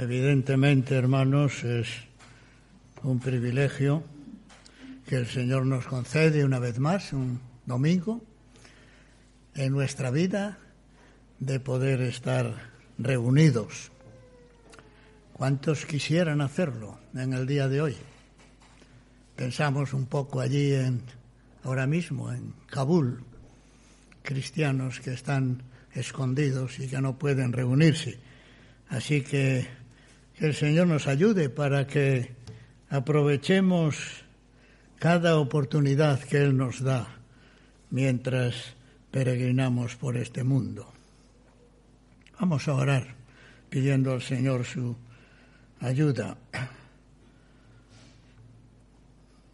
Evidentemente, hermanos, es un privilegio que el Señor nos concede una vez más, un domingo, en nuestra vida, de poder estar reunidos. ¿Cuántos quisieran hacerlo en el día de hoy? Pensamos un poco allí en, ahora mismo, en Kabul, cristianos que están escondidos y que no pueden reunirse. Así que que el Señor nos ayude para que aprovechemos cada oportunidad que Él nos da mientras peregrinamos por este mundo. Vamos a orar pidiendo al Señor su ayuda.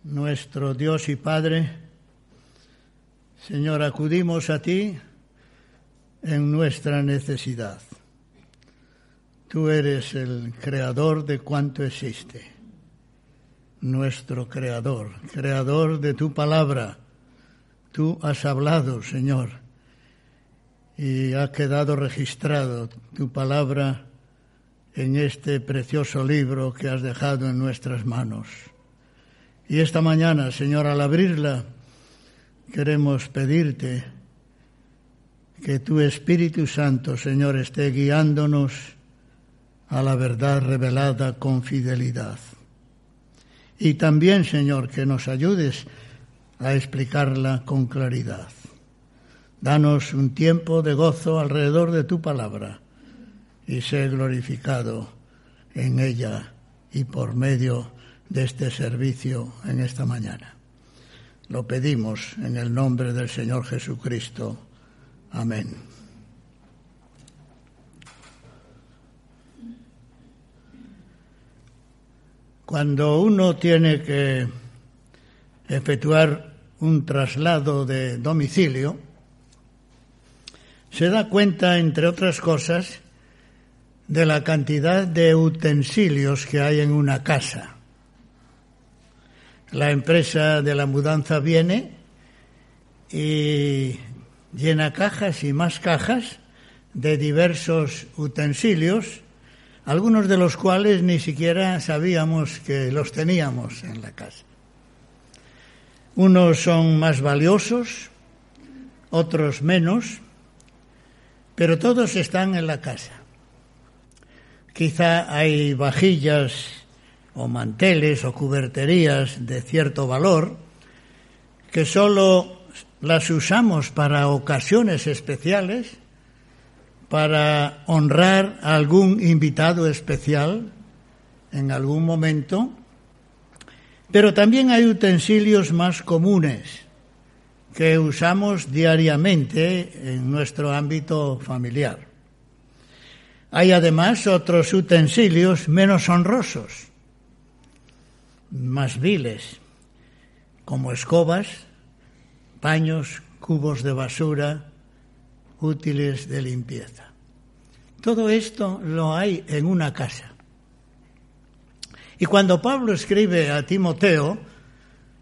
Nuestro Dios y Padre, Señor, acudimos a ti en nuestra necesidad. Tú eres el creador de cuanto existe, nuestro creador, creador de tu palabra. Tú has hablado, Señor, y ha quedado registrado tu palabra en este precioso libro que has dejado en nuestras manos. Y esta mañana, Señor, al abrirla, queremos pedirte que tu Espíritu Santo, Señor, esté guiándonos a la verdad revelada con fidelidad. Y también, Señor, que nos ayudes a explicarla con claridad. Danos un tiempo de gozo alrededor de tu palabra y sé glorificado en ella y por medio de este servicio en esta mañana. Lo pedimos en el nombre del Señor Jesucristo. Amén. Cuando uno tiene que efectuar un traslado de domicilio, se da cuenta, entre otras cosas, de la cantidad de utensilios que hay en una casa. La empresa de la mudanza viene y llena cajas y más cajas de diversos utensilios algunos de los cuales ni siquiera sabíamos que los teníamos en la casa. Unos son más valiosos, otros menos, pero todos están en la casa. Quizá hay vajillas o manteles o cuberterías de cierto valor que solo las usamos para ocasiones especiales para honrar a algún invitado especial en algún momento, pero también hay utensilios más comunes que usamos diariamente en nuestro ámbito familiar. Hay además otros utensilios menos honrosos, más viles, como escobas, paños, cubos de basura, útiles de limpieza. Todo esto lo hay en una casa. Y cuando Pablo escribe a Timoteo,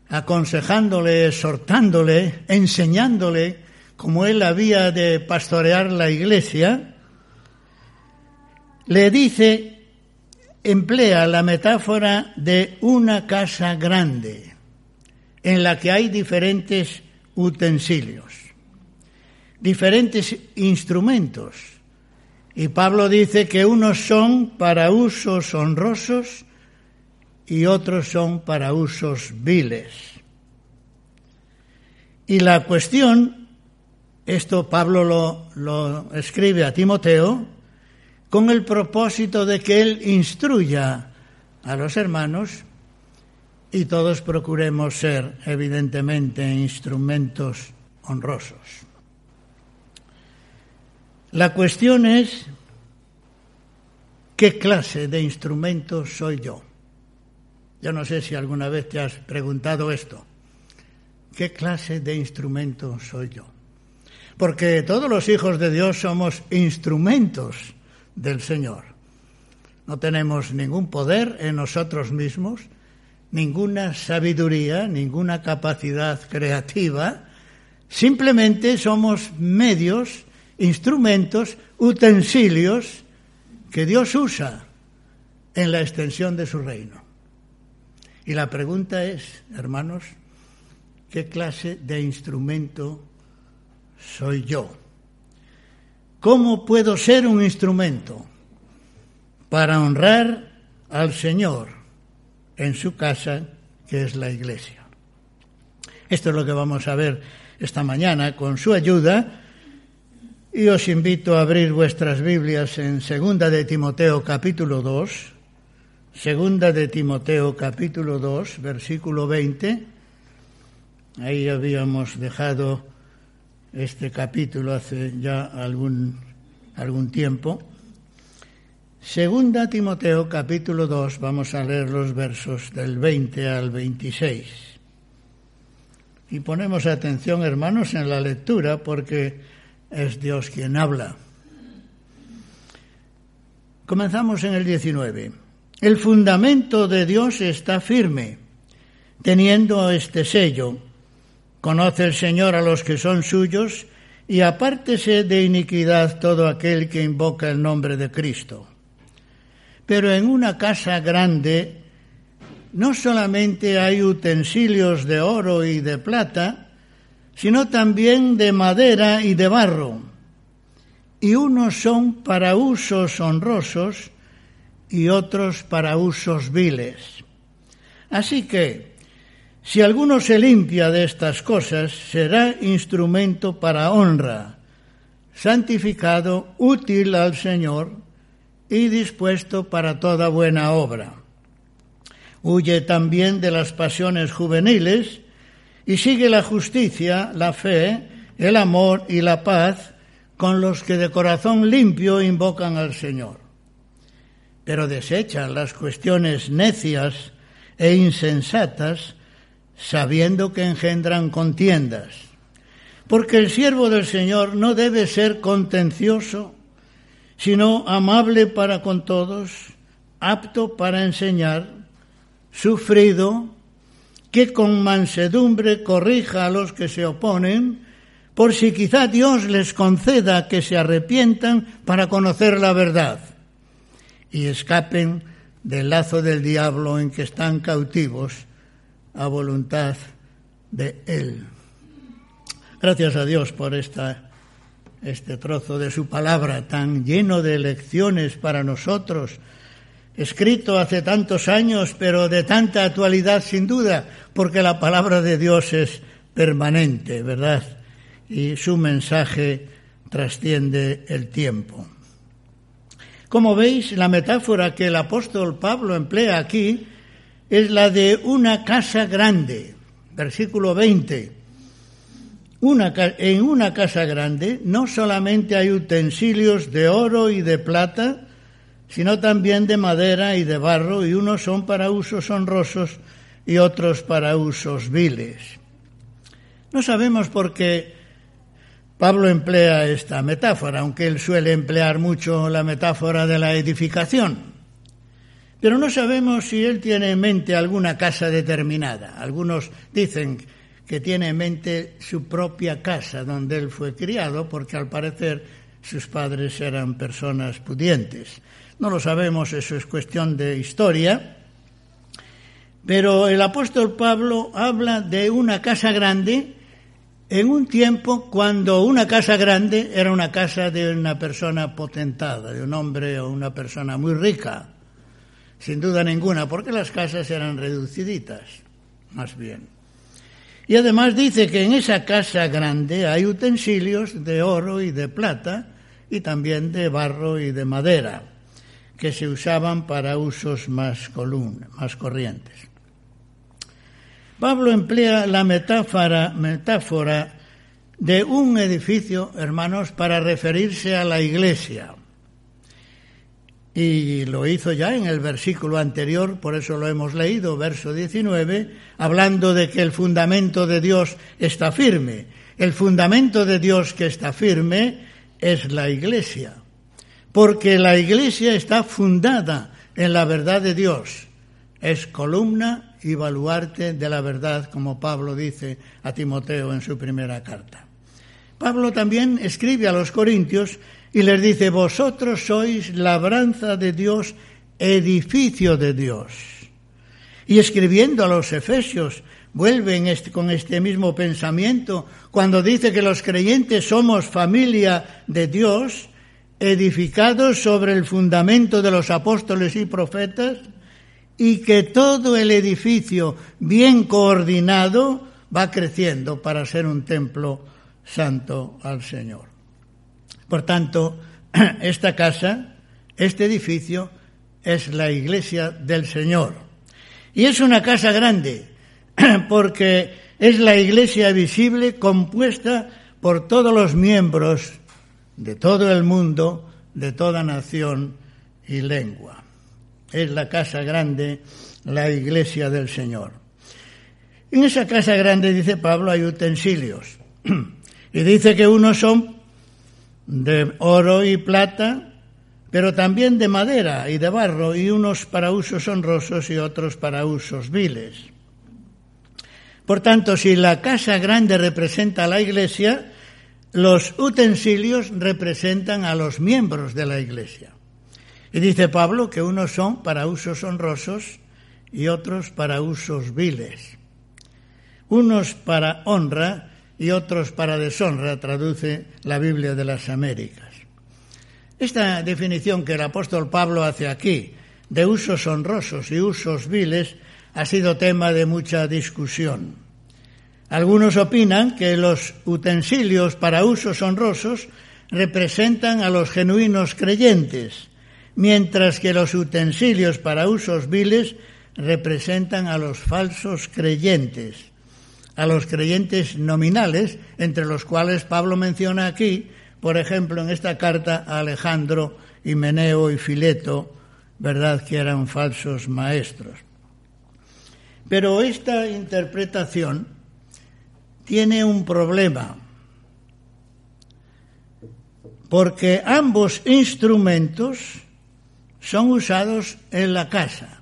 aconsejándole, exhortándole, enseñándole cómo él había de pastorear la iglesia, le dice, emplea la metáfora de una casa grande en la que hay diferentes utensilios diferentes instrumentos. Y Pablo dice que unos son para usos honrosos y otros son para usos viles. Y la cuestión, esto Pablo lo, escribe a Timoteo, con el propósito de que él instruya a los hermanos y todos procuremos ser, evidentemente, instrumentos honrosos. La cuestión es qué clase de instrumento soy yo. Yo no sé si alguna vez te has preguntado esto. ¿Qué clase de instrumento soy yo? Porque todos los hijos de Dios somos instrumentos del Señor. No tenemos ningún poder en nosotros mismos, ninguna sabiduría, ninguna capacidad creativa. Simplemente somos medios instrumentos, utensilios que Dios usa en la extensión de su reino. Y la pregunta es, hermanos, ¿qué clase de instrumento soy yo? ¿Cómo puedo ser un instrumento para honrar al Señor en su casa, que es la iglesia? Esto es lo que vamos a ver esta mañana con su ayuda. Y os invito a abrir vuestras Biblias en Segunda de Timoteo capítulo 2, Segunda de Timoteo capítulo 2, versículo 20. Ahí habíamos dejado este capítulo hace ya algún, algún tiempo. Segunda Timoteo capítulo 2, vamos a leer los versos del 20 al 26. Y ponemos atención, hermanos, en la lectura porque es Dios quien habla. Comenzamos en el 19. El fundamento de Dios está firme, teniendo este sello. Conoce el Señor a los que son suyos y apártese de iniquidad todo aquel que invoca el nombre de Cristo. Pero en una casa grande no solamente hay utensilios de oro y de plata, sino también de madera y de barro, y unos son para usos honrosos y otros para usos viles. Así que, si alguno se limpia de estas cosas, será instrumento para honra, santificado, útil al Señor y dispuesto para toda buena obra. Huye también de las pasiones juveniles y sigue la justicia, la fe, el amor y la paz con los que de corazón limpio invocan al Señor pero desechan las cuestiones necias e insensatas, sabiendo que engendran contiendas. Porque el siervo del Señor no debe ser contencioso, sino amable para con todos, apto para enseñar, sufrido, que con mansedumbre corrija a los que se oponen, por si quizá Dios les conceda que se arrepientan para conocer la verdad y escapen del lazo del diablo en que están cautivos a voluntad de Él. Gracias a Dios por esta, este trozo de su palabra tan lleno de lecciones para nosotros, escrito hace tantos años, pero de tanta actualidad sin duda, porque la palabra de Dios es permanente, ¿verdad? Y su mensaje trasciende el tiempo. Como veis, la metáfora que el apóstol Pablo emplea aquí es la de una casa grande. Versículo 20. en una casa grande no solamente hay utensilios de oro y de plata, sino también de madera y de barro, y unos son para usos honrosos y otros para usos viles. No sabemos por qué Pablo emplea esta metáfora, aunque él suele emplear mucho la metáfora de la edificación. Pero no sabemos si él tiene en mente alguna casa determinada. Algunos dicen que tiene en mente su propia casa donde él fue criado, porque al parecer sus padres eran personas pudientes. No lo sabemos, eso es cuestión de historia. Pero el apóstol Pablo habla de una casa grande en un tiempo cuando una casa grande era una casa de una persona potentada, de un hombre o una persona muy rica, sin duda ninguna, porque las casas eran reduciditas, más bien. Y además dice que en esa casa grande hay utensilios de oro y de plata y también de barro y de madera, que se usaban para usos más, más corrientes. Pablo emplea la metáfora, metáfora de un edificio, hermanos, para referirse a la iglesia. Y lo hizo ya en el versículo anterior, por eso lo hemos leído, verso 19, hablando de que el fundamento de Dios está firme. El fundamento de Dios que está firme es la iglesia, porque la iglesia está fundada en la verdad de Dios. Es columna y baluarte de la verdad, como Pablo dice a Timoteo en su primera carta. Pablo también escribe a los corintios y les dice, vosotros sois labranza de Dios edificio de Dios. Y escribiendo a los Efesios, vuelven con este mismo pensamiento cuando dice que los creyentes somos familia de Dios, edificados sobre el fundamento de los apóstoles y profetas, y que todo el edificio bien coordinado va creciendo para ser un templo santo al Señor. Por tanto, esta casa, este edificio, es la iglesia del Señor. Y es una casa grande, porque es la iglesia visible compuesta por todos los miembros de todo el mundo, de toda nación y lengua. Es la casa grande, la iglesia del Señor. En esa casa grande, dice Pablo, hay utensilios. Y dice que unos son de oro y plata, pero también de madera y de barro, y unos para usos honrosos y otros para usos viles. Por tanto, si la casa grande representa a la iglesia, los utensilios representan a los miembros de la iglesia. Y dice Pablo que unos son para usos honrosos y otros para usos viles. Unos para honra y otros para deshonra, traduce la Biblia de las Américas. Esta definición que el apóstol Pablo hace aquí, de usos honrosos y usos viles, ha sido tema de mucha discusión. Algunos opinan que los utensilios para usos honrosos representan a los genuinos creyentes, mientras que los utensilios para usos viles representan a los falsos creyentes a los creyentes nominales, entre los cuales Pablo menciona aquí, por ejemplo, en esta carta a Alejandro, Himeneo y Fileto, ¿verdad? que eran falsos maestros. Pero esta interpretación tiene un problema, porque ambos instrumentos son usados en la casa.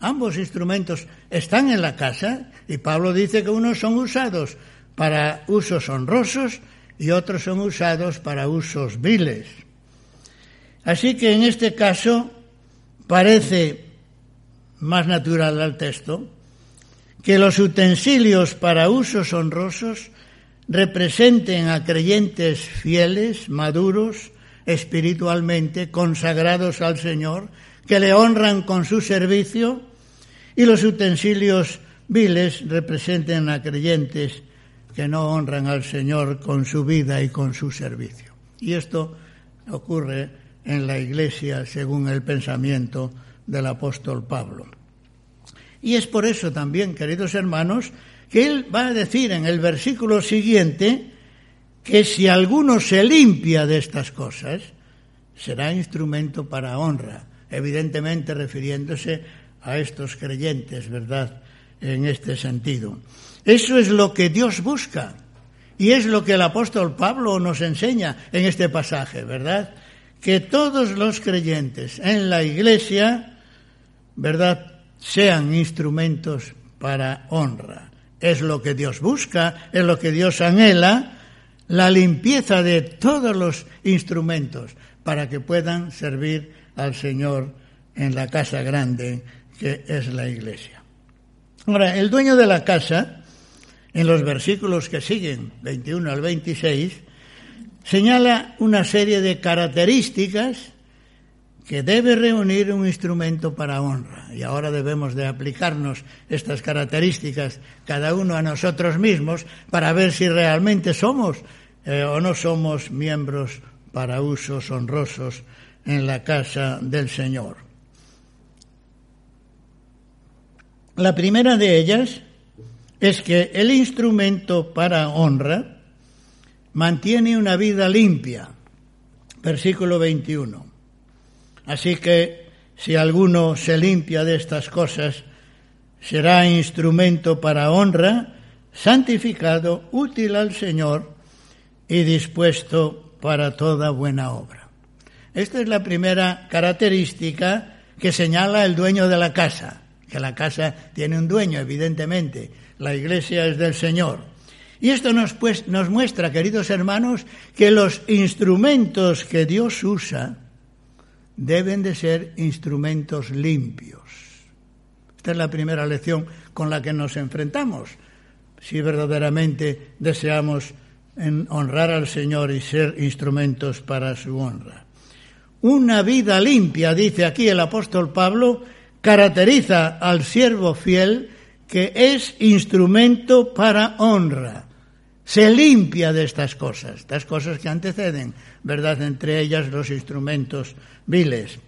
Ambos instrumentos están en la casa y Pablo dice que unos son usados para usos honrosos y otros son usados para usos viles. Así que en este caso parece más natural al texto que los utensilios para usos honrosos representen a creyentes fieles, maduros, espiritualmente, consagrados al Señor, que le honran con su servicio, y los utensilios viles representen a creyentes que no honran al Señor con su vida y con su servicio. Y esto ocurre en la Iglesia según el pensamiento del apóstol Pablo. Y es por eso también, queridos hermanos, que él va a decir en el versículo siguiente que si alguno se limpia de estas cosas, será instrumento para honra, evidentemente refiriéndose a estos creyentes, ¿verdad? en este sentido. Eso es lo que Dios busca y es lo que el apóstol Pablo nos enseña en este pasaje, ¿verdad? Que todos los creyentes en la iglesia, ¿verdad?, sean instrumentos para honra. Es lo que Dios busca, es lo que Dios anhela, la limpieza de todos los instrumentos para que puedan servir al Señor en la casa grande que es la iglesia. Ahora, el dueño de la casa, en los versículos que siguen, 21 al 26, señala una serie de características que debe reunir un instrumento para honra. Y ahora debemos de aplicarnos estas características cada uno a nosotros mismos para ver si realmente somos eh, o no somos miembros para usos honrosos en la casa del Señor. La primera de ellas es que el instrumento para honra mantiene una vida limpia. Versículo 21. Así que si alguno se limpia de estas cosas, será instrumento para honra, santificado, útil al Señor y dispuesto para toda buena obra. Esta es la primera característica que señala el dueño de la casa que la casa tiene un dueño, evidentemente, la iglesia es del Señor. Y esto nos, pues, nos muestra, queridos hermanos, que los instrumentos que Dios usa deben de ser instrumentos limpios. Esta es la primera lección con la que nos enfrentamos, si verdaderamente deseamos honrar al Señor y ser instrumentos para su honra. Una vida limpia, dice aquí el apóstol Pablo, caracteriza al siervo fiel que es instrumento para honra. Se limpia de estas cosas, estas cosas que anteceden, ¿verdad? Entre ellas los instrumentos viles.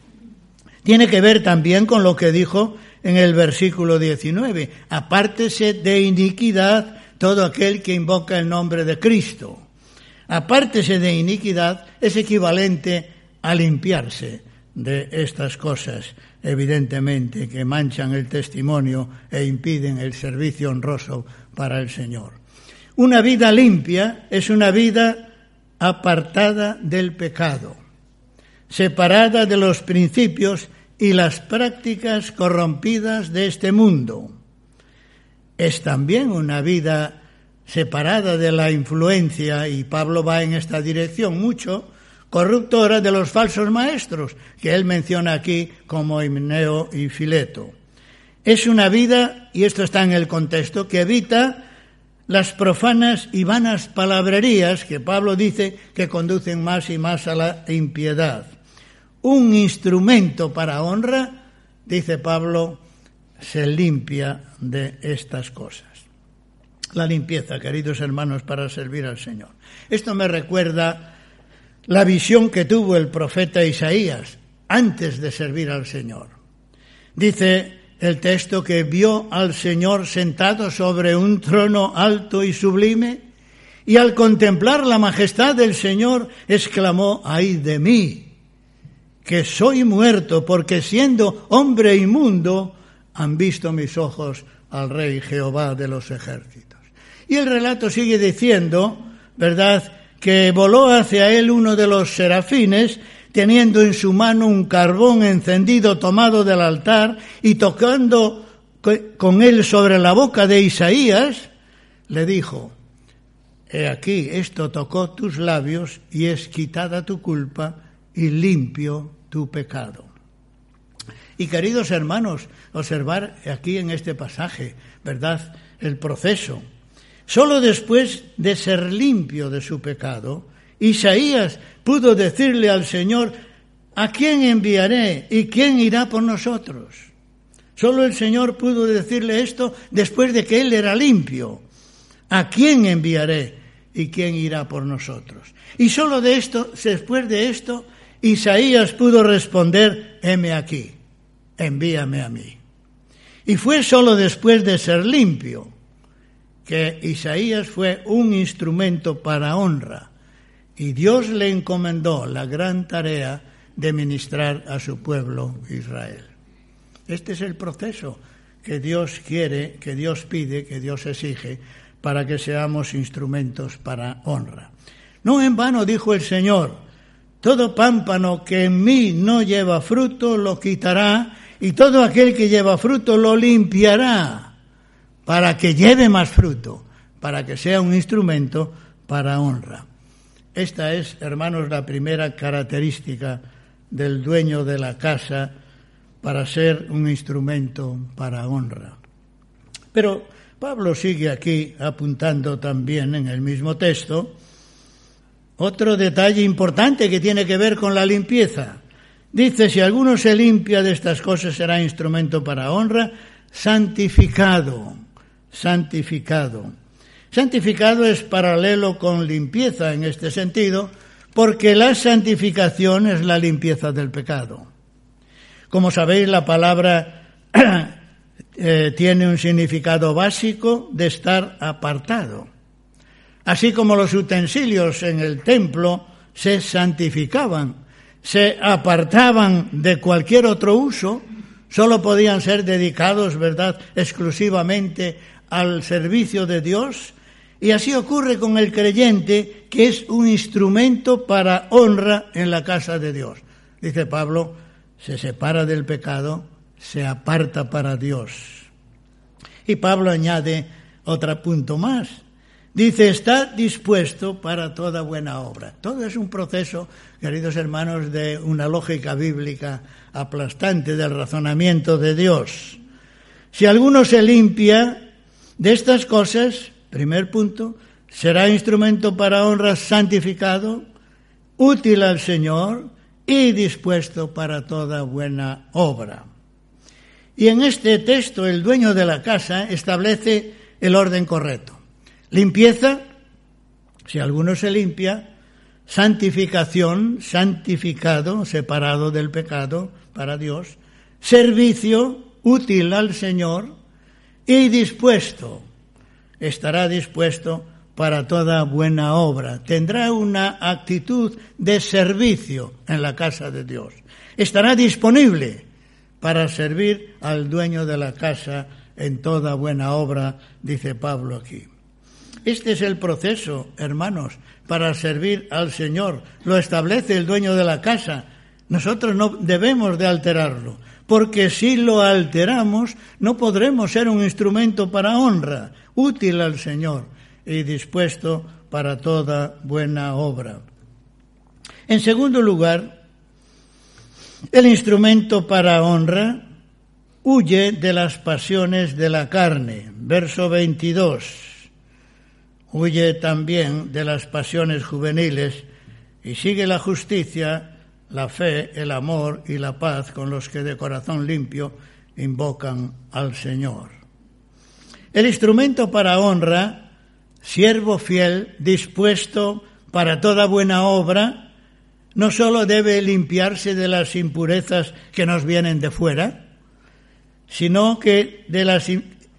Tiene que ver también con lo que dijo en el versículo 19. Apártese de iniquidad todo aquel que invoca el nombre de Cristo. Apártese de iniquidad es equivalente a limpiarse de estas cosas, evidentemente, que manchan el testimonio e impiden el servicio honroso para el Señor. Una vida limpia es una vida apartada del pecado, separada de los principios y las prácticas corrompidas de este mundo. Es también una vida separada de la influencia, y Pablo va en esta dirección mucho, corruptora de los falsos maestros, que él menciona aquí como Himneo y Fileto. Es una vida, y esto está en el contexto, que evita las profanas y vanas palabrerías que Pablo dice que conducen más y más a la impiedad. Un instrumento para honra, dice Pablo, se limpia de estas cosas. La limpieza, queridos hermanos, para servir al Señor. Esto me recuerda la visión que tuvo el profeta Isaías antes de servir al Señor. Dice el texto que vio al Señor sentado sobre un trono alto y sublime y al contemplar la majestad del Señor exclamó, ay de mí, que soy muerto porque siendo hombre inmundo han visto mis ojos al Rey Jehová de los ejércitos. Y el relato sigue diciendo, ¿verdad?, que voló hacia él uno de los serafines, teniendo en su mano un carbón encendido tomado del altar y tocando con él sobre la boca de Isaías, le dijo, He aquí, esto tocó tus labios y es quitada tu culpa y limpio tu pecado. Y queridos hermanos, observar aquí en este pasaje, ¿verdad? El proceso Solo después de ser limpio de su pecado, Isaías pudo decirle al Señor, ¿a quién enviaré y quién irá por nosotros? Solo el Señor pudo decirle esto después de que él era limpio. ¿A quién enviaré y quién irá por nosotros? Y solo de esto, después de esto, Isaías pudo responder, heme aquí, envíame a mí. Y fue solo después de ser limpio que Isaías fue un instrumento para honra y Dios le encomendó la gran tarea de ministrar a su pueblo Israel. Este es el proceso que Dios quiere, que Dios pide, que Dios exige para que seamos instrumentos para honra. No en vano dijo el Señor, todo pámpano que en mí no lleva fruto lo quitará y todo aquel que lleva fruto lo limpiará para que lleve más fruto, para que sea un instrumento para honra. Esta es, hermanos, la primera característica del dueño de la casa para ser un instrumento para honra. Pero Pablo sigue aquí apuntando también en el mismo texto otro detalle importante que tiene que ver con la limpieza. Dice, si alguno se limpia de estas cosas será instrumento para honra, santificado santificado. Santificado es paralelo con limpieza en este sentido, porque la santificación es la limpieza del pecado. Como sabéis, la palabra eh, tiene un significado básico de estar apartado. Así como los utensilios en el templo se santificaban, se apartaban de cualquier otro uso, solo podían ser dedicados, ¿verdad?, exclusivamente al servicio de Dios y así ocurre con el creyente que es un instrumento para honra en la casa de Dios. Dice Pablo, se separa del pecado, se aparta para Dios. Y Pablo añade otro punto más. Dice, está dispuesto para toda buena obra. Todo es un proceso, queridos hermanos, de una lógica bíblica aplastante del razonamiento de Dios. Si alguno se limpia de estas cosas, primer punto, será instrumento para honra santificado, útil al Señor y dispuesto para toda buena obra. Y en este texto el dueño de la casa establece el orden correcto. Limpieza, si alguno se limpia, santificación, santificado, separado del pecado para Dios, servicio útil al Señor y dispuesto, estará dispuesto para toda buena obra. Tendrá una actitud de servicio en la casa de Dios. Estará disponible para servir al dueño de la casa en toda buena obra, dice Pablo aquí. Este es el proceso, hermanos, para servir al Señor. Lo establece el dueño de la casa. Nosotros no debemos de alterarlo, porque si lo alteramos no podremos ser un instrumento para honra, útil al Señor y dispuesto para toda buena obra. En segundo lugar, el instrumento para honra huye de las pasiones de la carne. Verso 22 huye también de las pasiones juveniles y sigue la justicia, la fe, el amor y la paz con los que de corazón limpio invocan al Señor. El instrumento para honra, siervo fiel, dispuesto para toda buena obra, no sólo debe limpiarse de las impurezas que nos vienen de fuera, sino que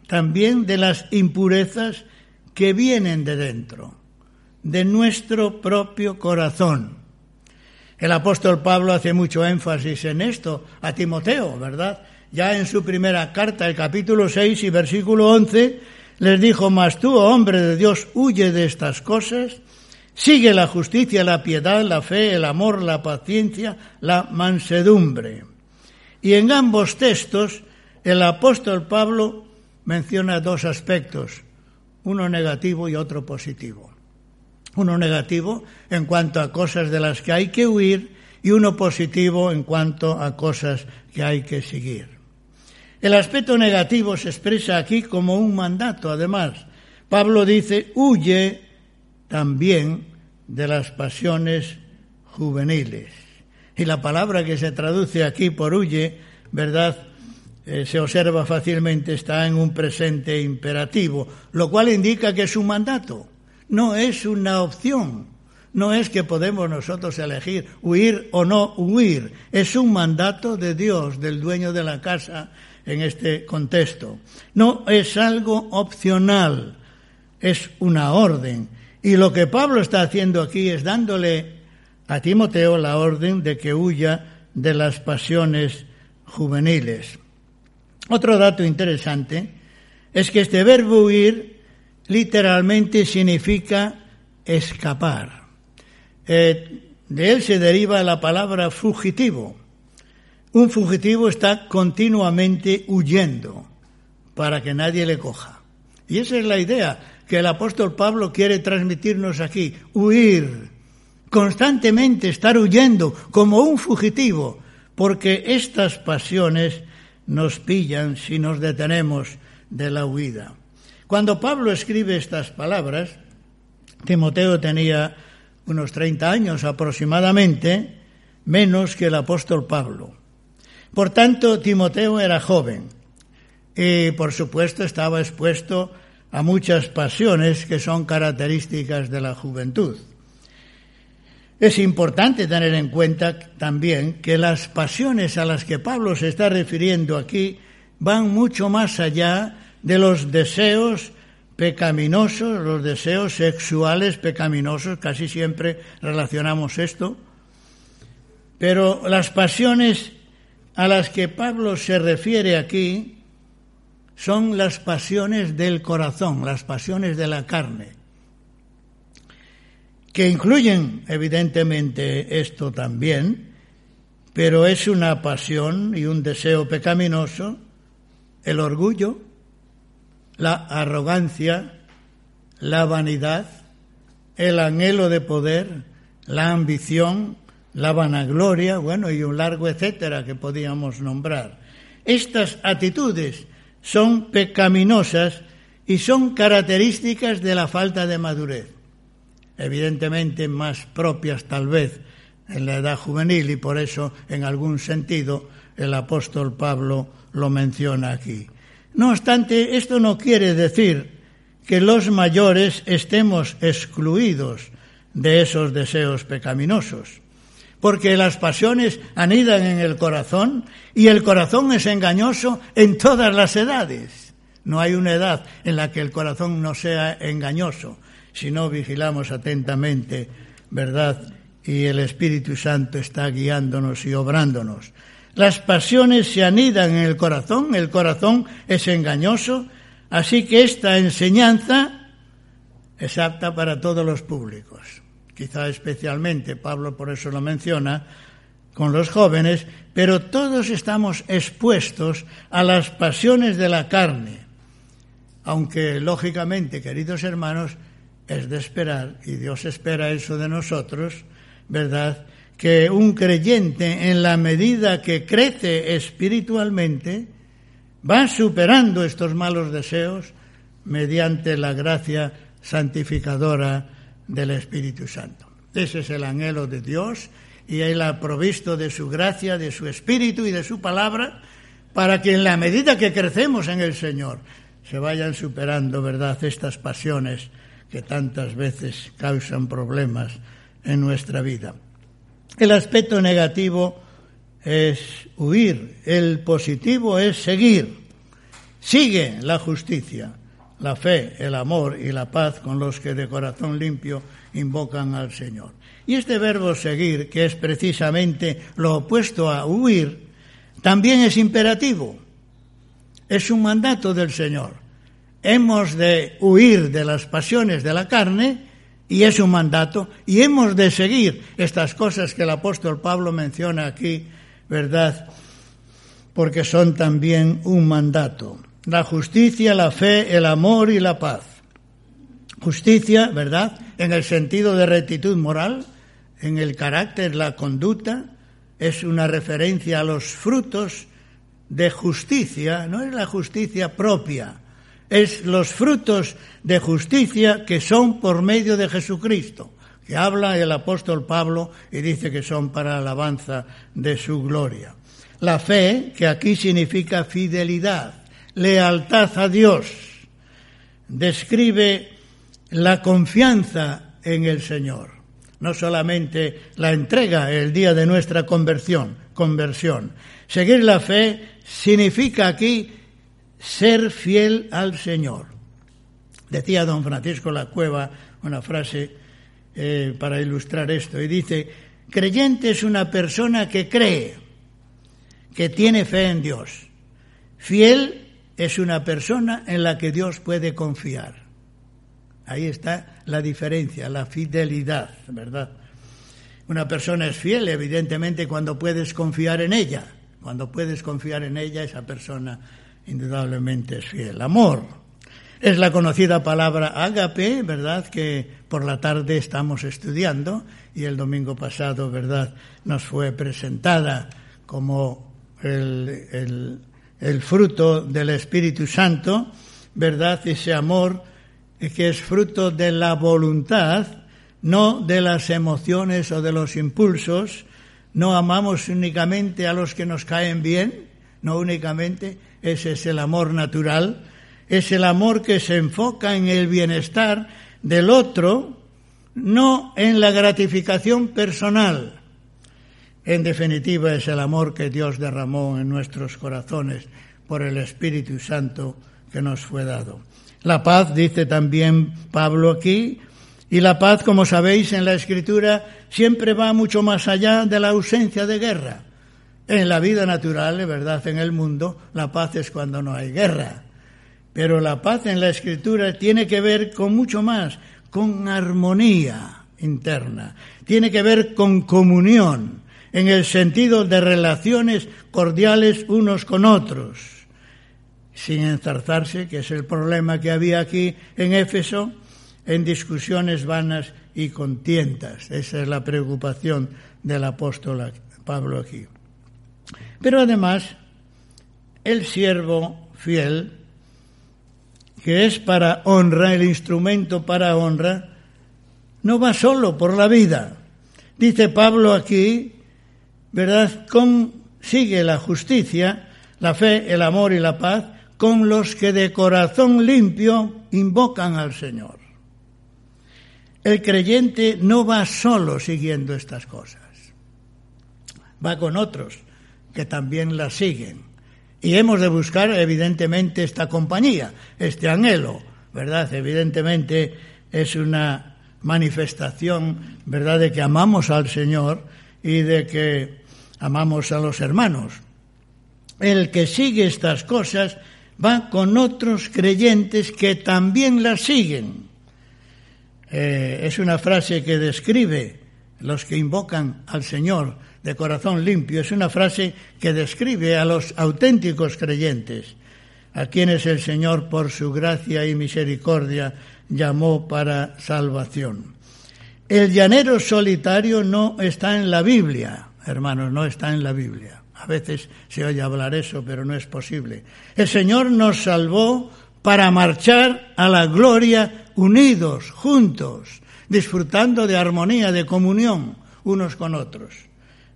también de las impurezas que vienen de dentro, de nuestro propio corazón. El apóstol Pablo hace mucho énfasis en esto a Timoteo, ¿verdad? Ya en su primera carta, el capítulo 6 y versículo 11, les dijo, mas tú, hombre de Dios, huye de estas cosas, sigue la justicia, la piedad, la fe, el amor, la paciencia, la mansedumbre. Y en ambos textos, el apóstol Pablo menciona dos aspectos, uno negativo y otro positivo. Uno negativo en cuanto a cosas de las que hay que huir y uno positivo en cuanto a cosas que hay que seguir. El aspecto negativo se expresa aquí como un mandato, además. Pablo dice, huye también de las pasiones juveniles. Y la palabra que se traduce aquí por huye, ¿verdad? Eh, se observa fácilmente, está en un presente imperativo, lo cual indica que es un mandato, no es una opción, no es que podemos nosotros elegir huir o no huir, es un mandato de Dios, del dueño de la casa en este contexto. No es algo opcional, es una orden. Y lo que Pablo está haciendo aquí es dándole a Timoteo la orden de que huya de las pasiones juveniles. Otro dato interesante es que este verbo huir literalmente significa escapar. Eh, de él se deriva la palabra fugitivo. Un fugitivo está continuamente huyendo para que nadie le coja. Y esa es la idea que el apóstol Pablo quiere transmitirnos aquí, huir, constantemente estar huyendo como un fugitivo, porque estas pasiones nos pillan si nos detenemos de la huida. Cuando Pablo escribe estas palabras, Timoteo tenía unos 30 años aproximadamente, menos que el apóstol Pablo. Por tanto, Timoteo era joven y, por supuesto, estaba expuesto a muchas pasiones que son características de la juventud. Es importante tener en cuenta también que las pasiones a las que Pablo se está refiriendo aquí van mucho más allá de los deseos pecaminosos, los deseos sexuales pecaminosos, casi siempre relacionamos esto, pero las pasiones a las que Pablo se refiere aquí son las pasiones del corazón, las pasiones de la carne que incluyen evidentemente esto también, pero es una pasión y un deseo pecaminoso, el orgullo, la arrogancia, la vanidad, el anhelo de poder, la ambición, la vanagloria, bueno, y un largo etcétera que podíamos nombrar. Estas actitudes son pecaminosas y son características de la falta de madurez, evidentemente más propias tal vez en la edad juvenil y por eso en algún sentido el apóstol Pablo lo menciona aquí. No obstante, esto no quiere decir que los mayores estemos excluidos de esos deseos pecaminosos, porque las pasiones anidan en el corazón y el corazón es engañoso en todas las edades. No hay una edad en la que el corazón no sea engañoso, si no vigilamos atentamente, ¿verdad? Y el Espíritu Santo está guiándonos y obrándonos. Las pasiones se anidan en el corazón, el corazón es engañoso, así que esta enseñanza es apta para todos los públicos. Quizá especialmente, Pablo por eso lo menciona, con los jóvenes, pero todos estamos expuestos a las pasiones de la carne, aunque lógicamente, queridos hermanos, es de esperar, y Dios espera eso de nosotros, ¿verdad? Que un creyente, en la medida que crece espiritualmente, va superando estos malos deseos mediante la gracia santificadora del Espíritu Santo. Ese es el anhelo de Dios y Él ha provisto de su gracia, de su Espíritu y de su palabra para que en la medida que crecemos en el Señor se vayan superando, ¿verdad?, estas pasiones que tantas veces causan problemas en nuestra vida. El aspecto negativo es huir, el positivo es seguir. Sigue la justicia, la fe, el amor y la paz con los que de corazón limpio invocan al Señor. Y este verbo seguir, que es precisamente lo opuesto a huir, también es imperativo. Es un mandato del Señor. Hemos de huir de las pasiones de la carne y es un mandato, y hemos de seguir estas cosas que el apóstol Pablo menciona aquí, ¿verdad? Porque son también un mandato. La justicia, la fe, el amor y la paz. Justicia, ¿verdad? En el sentido de rectitud moral, en el carácter, la conducta, es una referencia a los frutos de justicia, no es la justicia propia, es los frutos de justicia que son por medio de Jesucristo, que habla el apóstol Pablo y dice que son para alabanza de su gloria. La fe, que aquí significa fidelidad, lealtad a Dios, describe la confianza en el Señor, no solamente la entrega el día de nuestra conversión, conversión. Seguir la fe significa aquí ser fiel al Señor. Decía don Francisco La Cueva una frase eh, para ilustrar esto y dice, creyente es una persona que cree, que tiene fe en Dios. Fiel es una persona en la que Dios puede confiar. Ahí está la diferencia, la fidelidad, ¿verdad? Una persona es fiel, evidentemente, cuando puedes confiar en ella. Cuando puedes confiar en ella, esa persona indudablemente es fiel. Amor es la conocida palabra ágape, ¿verdad? Que por la tarde estamos estudiando y el domingo pasado, ¿verdad? Nos fue presentada como el, el fruto del Espíritu Santo, ¿verdad? Ese amor que es fruto de la voluntad, no de las emociones o de los impulsos. No amamos únicamente a los que nos caen bien, no únicamente, ese es el amor natural, es el amor que se enfoca en el bienestar del otro, no en la gratificación personal. En definitiva, es el amor que Dios derramó en nuestros corazones por el Espíritu Santo que nos fue dado. La paz, dice también Pablo aquí, y la paz, como sabéis en la Escritura, siempre va mucho más allá de la ausencia de guerra. En la vida natural, verdad, en el mundo, la paz es cuando no hay guerra. Pero la paz en la escritura tiene que ver con mucho más, con armonía interna, tiene que ver con comunión, en el sentido de relaciones cordiales unos con otros, sin enzarzarse, que es el problema que había aquí en Éfeso, en discusiones vanas y contiendas. Esa es la preocupación del apóstol Pablo aquí. Pero además, el siervo fiel, que es para honra, el instrumento para honra, no va solo por la vida. Dice Pablo aquí, ¿verdad? sigue la justicia, la fe, el amor y la paz con los que de corazón limpio invocan al Señor. El creyente no va solo siguiendo estas cosas, va con otros que también las siguen. Y hemos de buscar, evidentemente, esta compañía, este anhelo, ¿verdad? Evidentemente es una manifestación, ¿verdad?, de que amamos al Señor y de que amamos a los hermanos. El que sigue estas cosas va con otros creyentes que también las siguen. Eh, es una frase que describe los que invocan al Señor de corazón limpio, es una frase que describe a los auténticos creyentes, a quienes el Señor por su gracia y misericordia llamó para salvación. El llanero solitario no está en la Biblia, hermanos, no está en la Biblia. A veces se oye hablar eso, pero no es posible. El Señor nos salvó para marchar a la gloria unidos, juntos, disfrutando de armonía, de comunión unos con otros.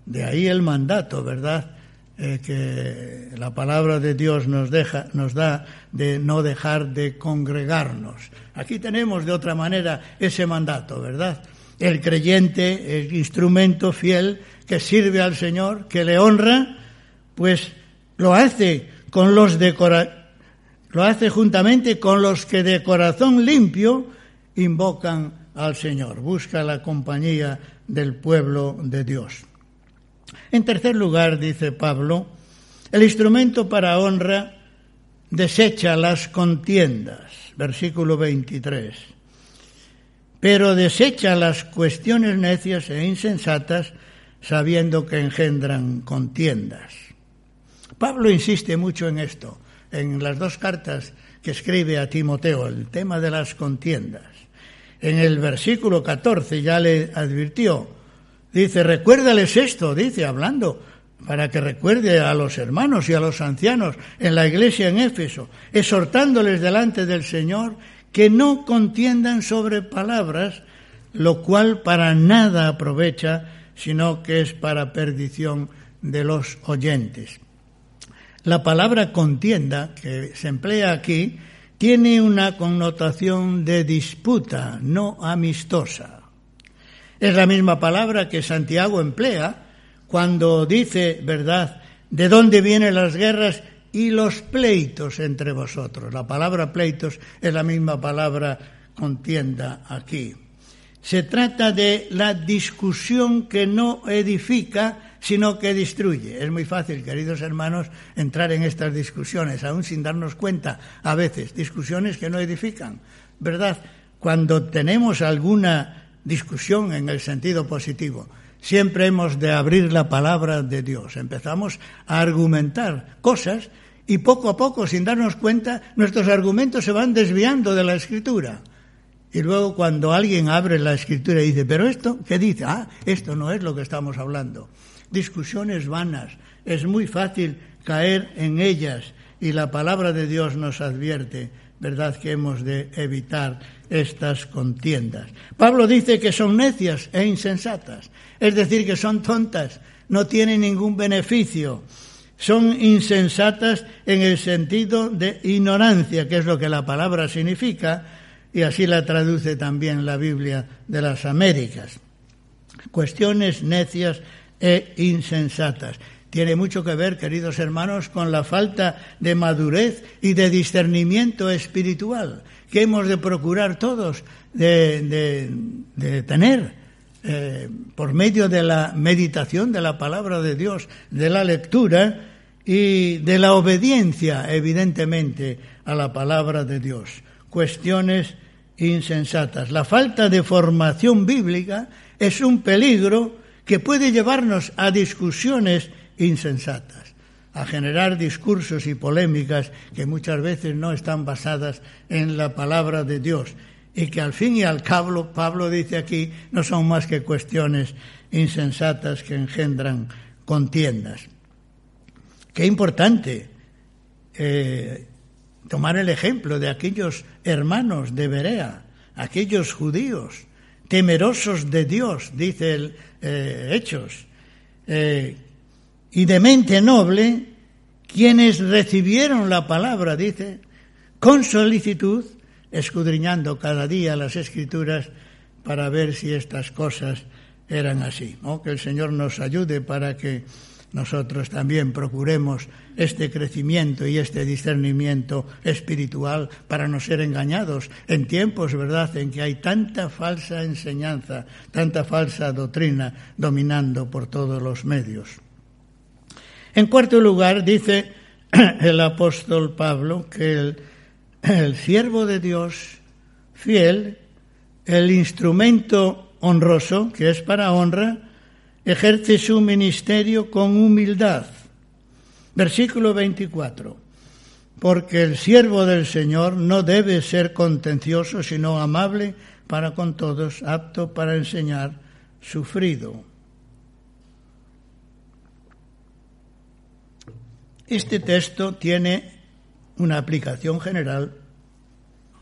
De ahí el mandato, ¿verdad? Eh, que la palabra de Dios nos, deja, nos da de no dejar de congregarnos. Aquí tenemos de otra manera ese mandato, ¿verdad? El creyente, el instrumento fiel que sirve al Señor, que le honra, pues lo hace con los de lo hace juntamente con los que de corazón limpio invocan al Señor, busca la compañía del pueblo de Dios. En tercer lugar, dice Pablo, el instrumento para honra desecha las contiendas, versículo 23, pero desecha las cuestiones necias e insensatas, sabiendo que engendran contiendas. Pablo insiste mucho en esto, en las dos cartas que escribe a Timoteo, el tema de las contiendas. En el versículo 14 ya le advirtió, dice, recuérdales esto, dice, hablando, para que recuerde a los hermanos y a los ancianos en la iglesia en Éfeso, exhortándoles delante del Señor que no contiendan sobre palabras, lo cual para nada aprovecha, sino que es para perdición de los oyentes. La palabra contienda, que se emplea aquí, tiene una connotación de disputa, no amistosa. Es la misma palabra que Santiago emplea cuando dice, ¿verdad?, de dónde vienen las guerras y los pleitos entre vosotros. La palabra pleitos es la misma palabra contienda aquí. Se trata de la discusión que no edifica, sino que destruye. Es muy fácil, queridos hermanos, entrar en estas discusiones, aún sin darnos cuenta, a veces, discusiones que no edifican, ¿verdad? Cuando tenemos alguna discusión en el sentido positivo, siempre hemos de abrir la palabra de Dios. Empezamos a argumentar cosas y poco a poco, sin darnos cuenta, nuestros argumentos se van desviando de la escritura. Y luego cuando alguien abre la escritura y dice, pero esto, ¿qué dice? Ah, esto no es lo que estamos hablando discusiones vanas. Es muy fácil caer en ellas y la palabra de Dios nos advierte, ¿verdad?, que hemos de evitar estas contiendas. Pablo dice que son necias e insensatas, es decir, que son tontas, no tienen ningún beneficio. Son insensatas en el sentido de ignorancia, que es lo que la palabra significa, y así la traduce también la Biblia de las Américas. Cuestiones necias e insensatas. Tiene mucho que ver, queridos hermanos, con la falta de madurez y de discernimiento espiritual que hemos de procurar todos de, tener eh, por medio de la meditación de la palabra de Dios, de la lectura y de la obediencia, evidentemente, a la palabra de Dios. Cuestiones insensatas. La falta de formación bíblica es un peligro que puede llevarnos a discusiones insensatas, a generar discursos y polémicas que muchas veces no están basadas en la palabra de Dios y que al fin y al cabo, Pablo dice aquí, no son más que cuestiones insensatas que engendran contiendas. Qué importante eh, tomar el ejemplo de aquellos hermanos de Berea, aquellos judíos temerosos de Dios, dice el eh, Hechos, eh, y de mente noble, quienes recibieron la palabra, dice, con solicitud, escudriñando cada día las escrituras para ver si estas cosas eran así. Que el Señor nos ayude para que nosotros también procuremos este crecimiento y este discernimiento espiritual para no ser engañados en tiempos, ¿verdad?, en que hay tanta falsa enseñanza, tanta falsa doctrina dominando por todos los medios. En cuarto lugar, dice el apóstol Pablo que el, siervo de Dios fiel, el instrumento honroso, que es para honra, ejerce su ministerio con humildad. Versículo 24. Porque el siervo del Señor no debe ser contencioso, sino amable para con todos, apto para enseñar, sufrido. Este texto tiene una aplicación general,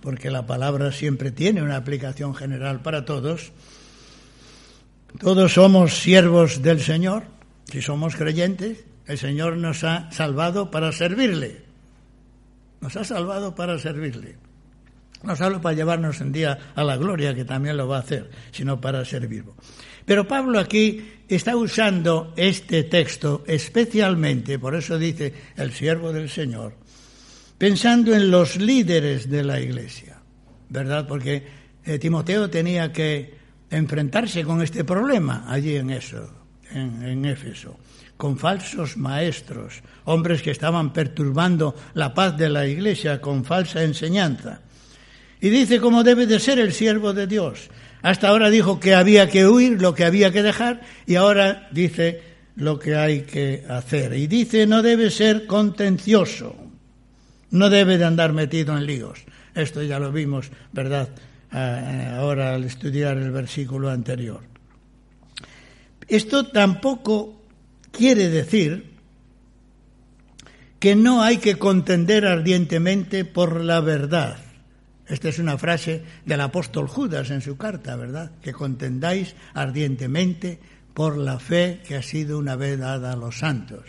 porque la palabra siempre tiene una aplicación general para todos, todos somos siervos del Señor, si somos creyentes, el Señor nos ha salvado para servirle. Nos ha salvado para servirle. No solo para llevarnos en día a la gloria, que también lo va a hacer, sino para servirlo. Pero Pablo aquí está usando este texto especialmente, por eso dice el siervo del Señor, pensando en los líderes de la iglesia, ¿verdad? Porque eh, Timoteo tenía que enfrentarse con este problema allí en eso, en, Éfeso, con falsos maestros, hombres que estaban perturbando la paz de la iglesia con falsa enseñanza. Y dice cómo debe de ser el siervo de Dios. Hasta ahora dijo que había que huir, lo que había que dejar, y ahora dice lo que hay que hacer. Y dice no debe ser contencioso, no debe de andar metido en líos. Esto ya lo vimos, ¿verdad? ahora al estudiar el versículo anterior. Esto tampoco quiere decir que no hay que contender ardientemente por la verdad. Esta es una frase del apóstol Judas en su carta, ¿verdad? Que contendáis ardientemente por la fe que ha sido una vez dada a los santos.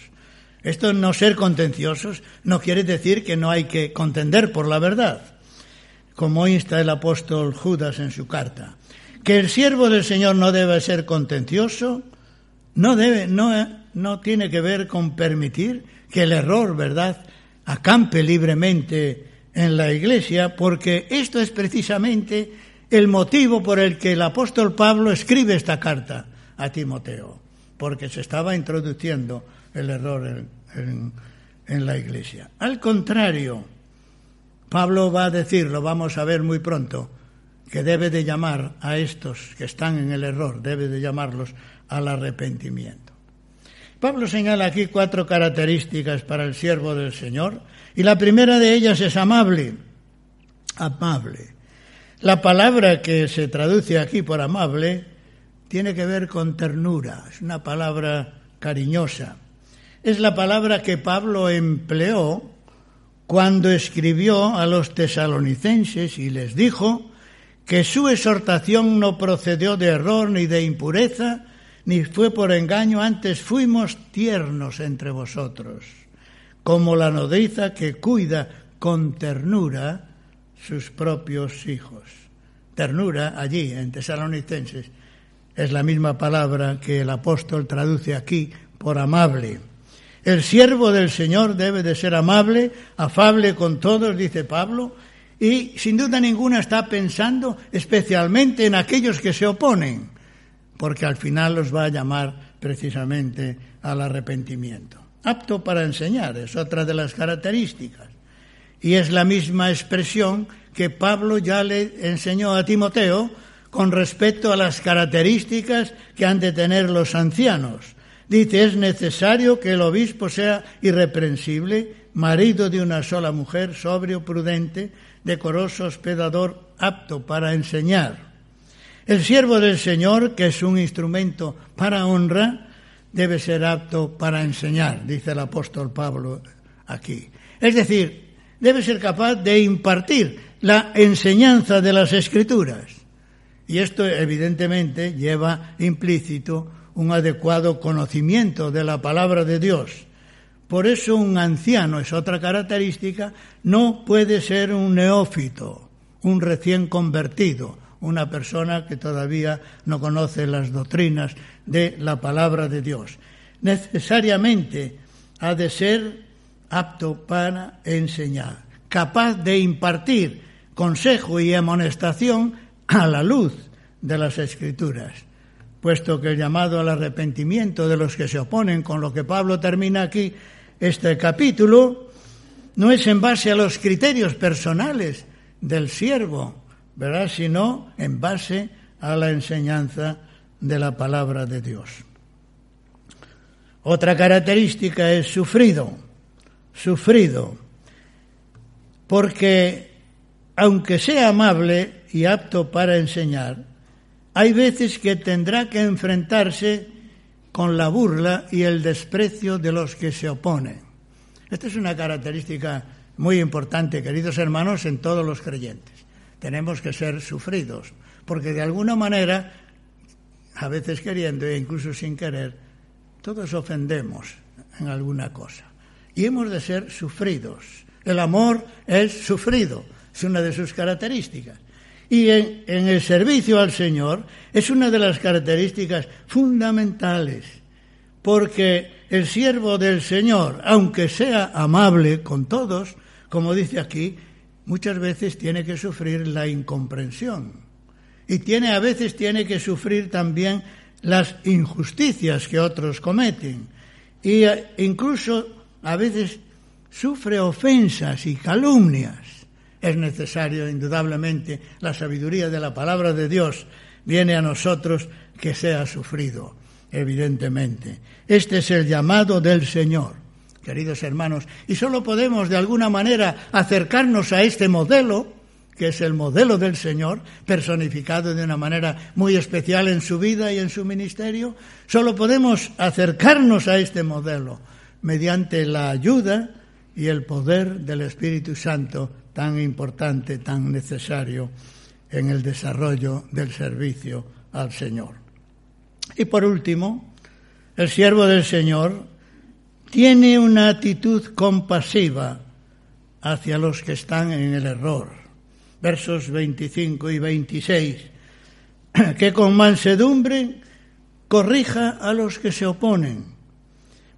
Esto no ser contenciosos no quiere decir que no hay que contender por la verdad como insta el apóstol Judas en su carta. Que el siervo del Señor no debe ser contencioso, no debe, no, no tiene que ver con permitir que el error, ¿verdad?, acampe libremente en la iglesia, porque esto es precisamente el motivo por el que el apóstol Pablo escribe esta carta a Timoteo, porque se estaba introduciendo el error en, la iglesia. Al contrario, Pablo va a decir, lo vamos a ver muy pronto, que debe de llamar a estos que están en el error, debe de llamarlos al arrepentimiento. Pablo señala aquí cuatro características para el siervo del Señor y la primera de ellas es amable. Amable. La palabra que se traduce aquí por amable tiene que ver con ternura, es una palabra cariñosa. Es la palabra que Pablo empleó cuando escribió a los tesalonicenses y les dijo que su exhortación no procedió de error ni de impureza, ni fue por engaño, antes fuimos tiernos entre vosotros, como la nodriza que cuida con ternura sus propios hijos. Ternura allí en tesalonicenses es la misma palabra que el apóstol traduce aquí por amable. El siervo del Señor debe de ser amable, afable con todos, dice Pablo, y sin duda ninguna está pensando especialmente en aquellos que se oponen, porque al final los va a llamar precisamente al arrepentimiento. Apto para enseñar, es otra de las características. Y es la misma expresión que Pablo ya le enseñó a Timoteo con respecto a las características que han de tener los ancianos Dice, es necesario que el obispo sea irreprensible, marido de una sola mujer, sobrio, prudente, decoroso, hospedador, apto para enseñar. El siervo del Señor, que es un instrumento para honra, debe ser apto para enseñar, dice el apóstol Pablo aquí. Es decir, debe ser capaz de impartir la enseñanza de las escrituras. Y esto evidentemente lleva implícito un adecuado conocimiento de la palabra de Dios. Por eso un anciano es otra característica, no puede ser un neófito, un recién convertido, una persona que todavía no conoce las doctrinas de la palabra de Dios. Necesariamente ha de ser apto para enseñar, capaz de impartir consejo y amonestación a la luz de las escrituras puesto que el llamado al arrepentimiento de los que se oponen, con lo que Pablo termina aquí este capítulo, no es en base a los criterios personales del siervo, ¿verdad? sino en base a la enseñanza de la palabra de Dios. Otra característica es sufrido, sufrido, porque aunque sea amable y apto para enseñar, hay veces que tendrá que enfrentarse con la burla y el desprecio de los que se oponen. Esta es una característica muy importante, queridos hermanos, en todos los creyentes. Tenemos que ser sufridos, porque de alguna manera, a veces queriendo e incluso sin querer, todos ofendemos en alguna cosa. Y hemos de ser sufridos. El amor es sufrido, es una de sus características. Y en, el servicio al Señor es una de las características fundamentales, porque el siervo del Señor, aunque sea amable con todos, como dice aquí, muchas veces tiene que sufrir la incomprensión. Y tiene, a veces tiene que sufrir también las injusticias que otros cometen. Y eh, incluso a veces sufre ofensas y calumnias es necesario, indudablemente, la sabiduría de la palabra de Dios viene a nosotros que sea sufrido, evidentemente. Este es el llamado del Señor, queridos hermanos, y solo podemos de alguna manera acercarnos a este modelo, que es el modelo del Señor, personificado de una manera muy especial en su vida y en su ministerio, solo podemos acercarnos a este modelo mediante la ayuda y el poder del Espíritu Santo tan importante, tan necesario en el desarrollo del servicio al Señor. Y por último, el siervo del Señor tiene una actitud compasiva hacia los que están en el error. Versos 25 y 26. Que con mansedumbre corrija a los que se oponen,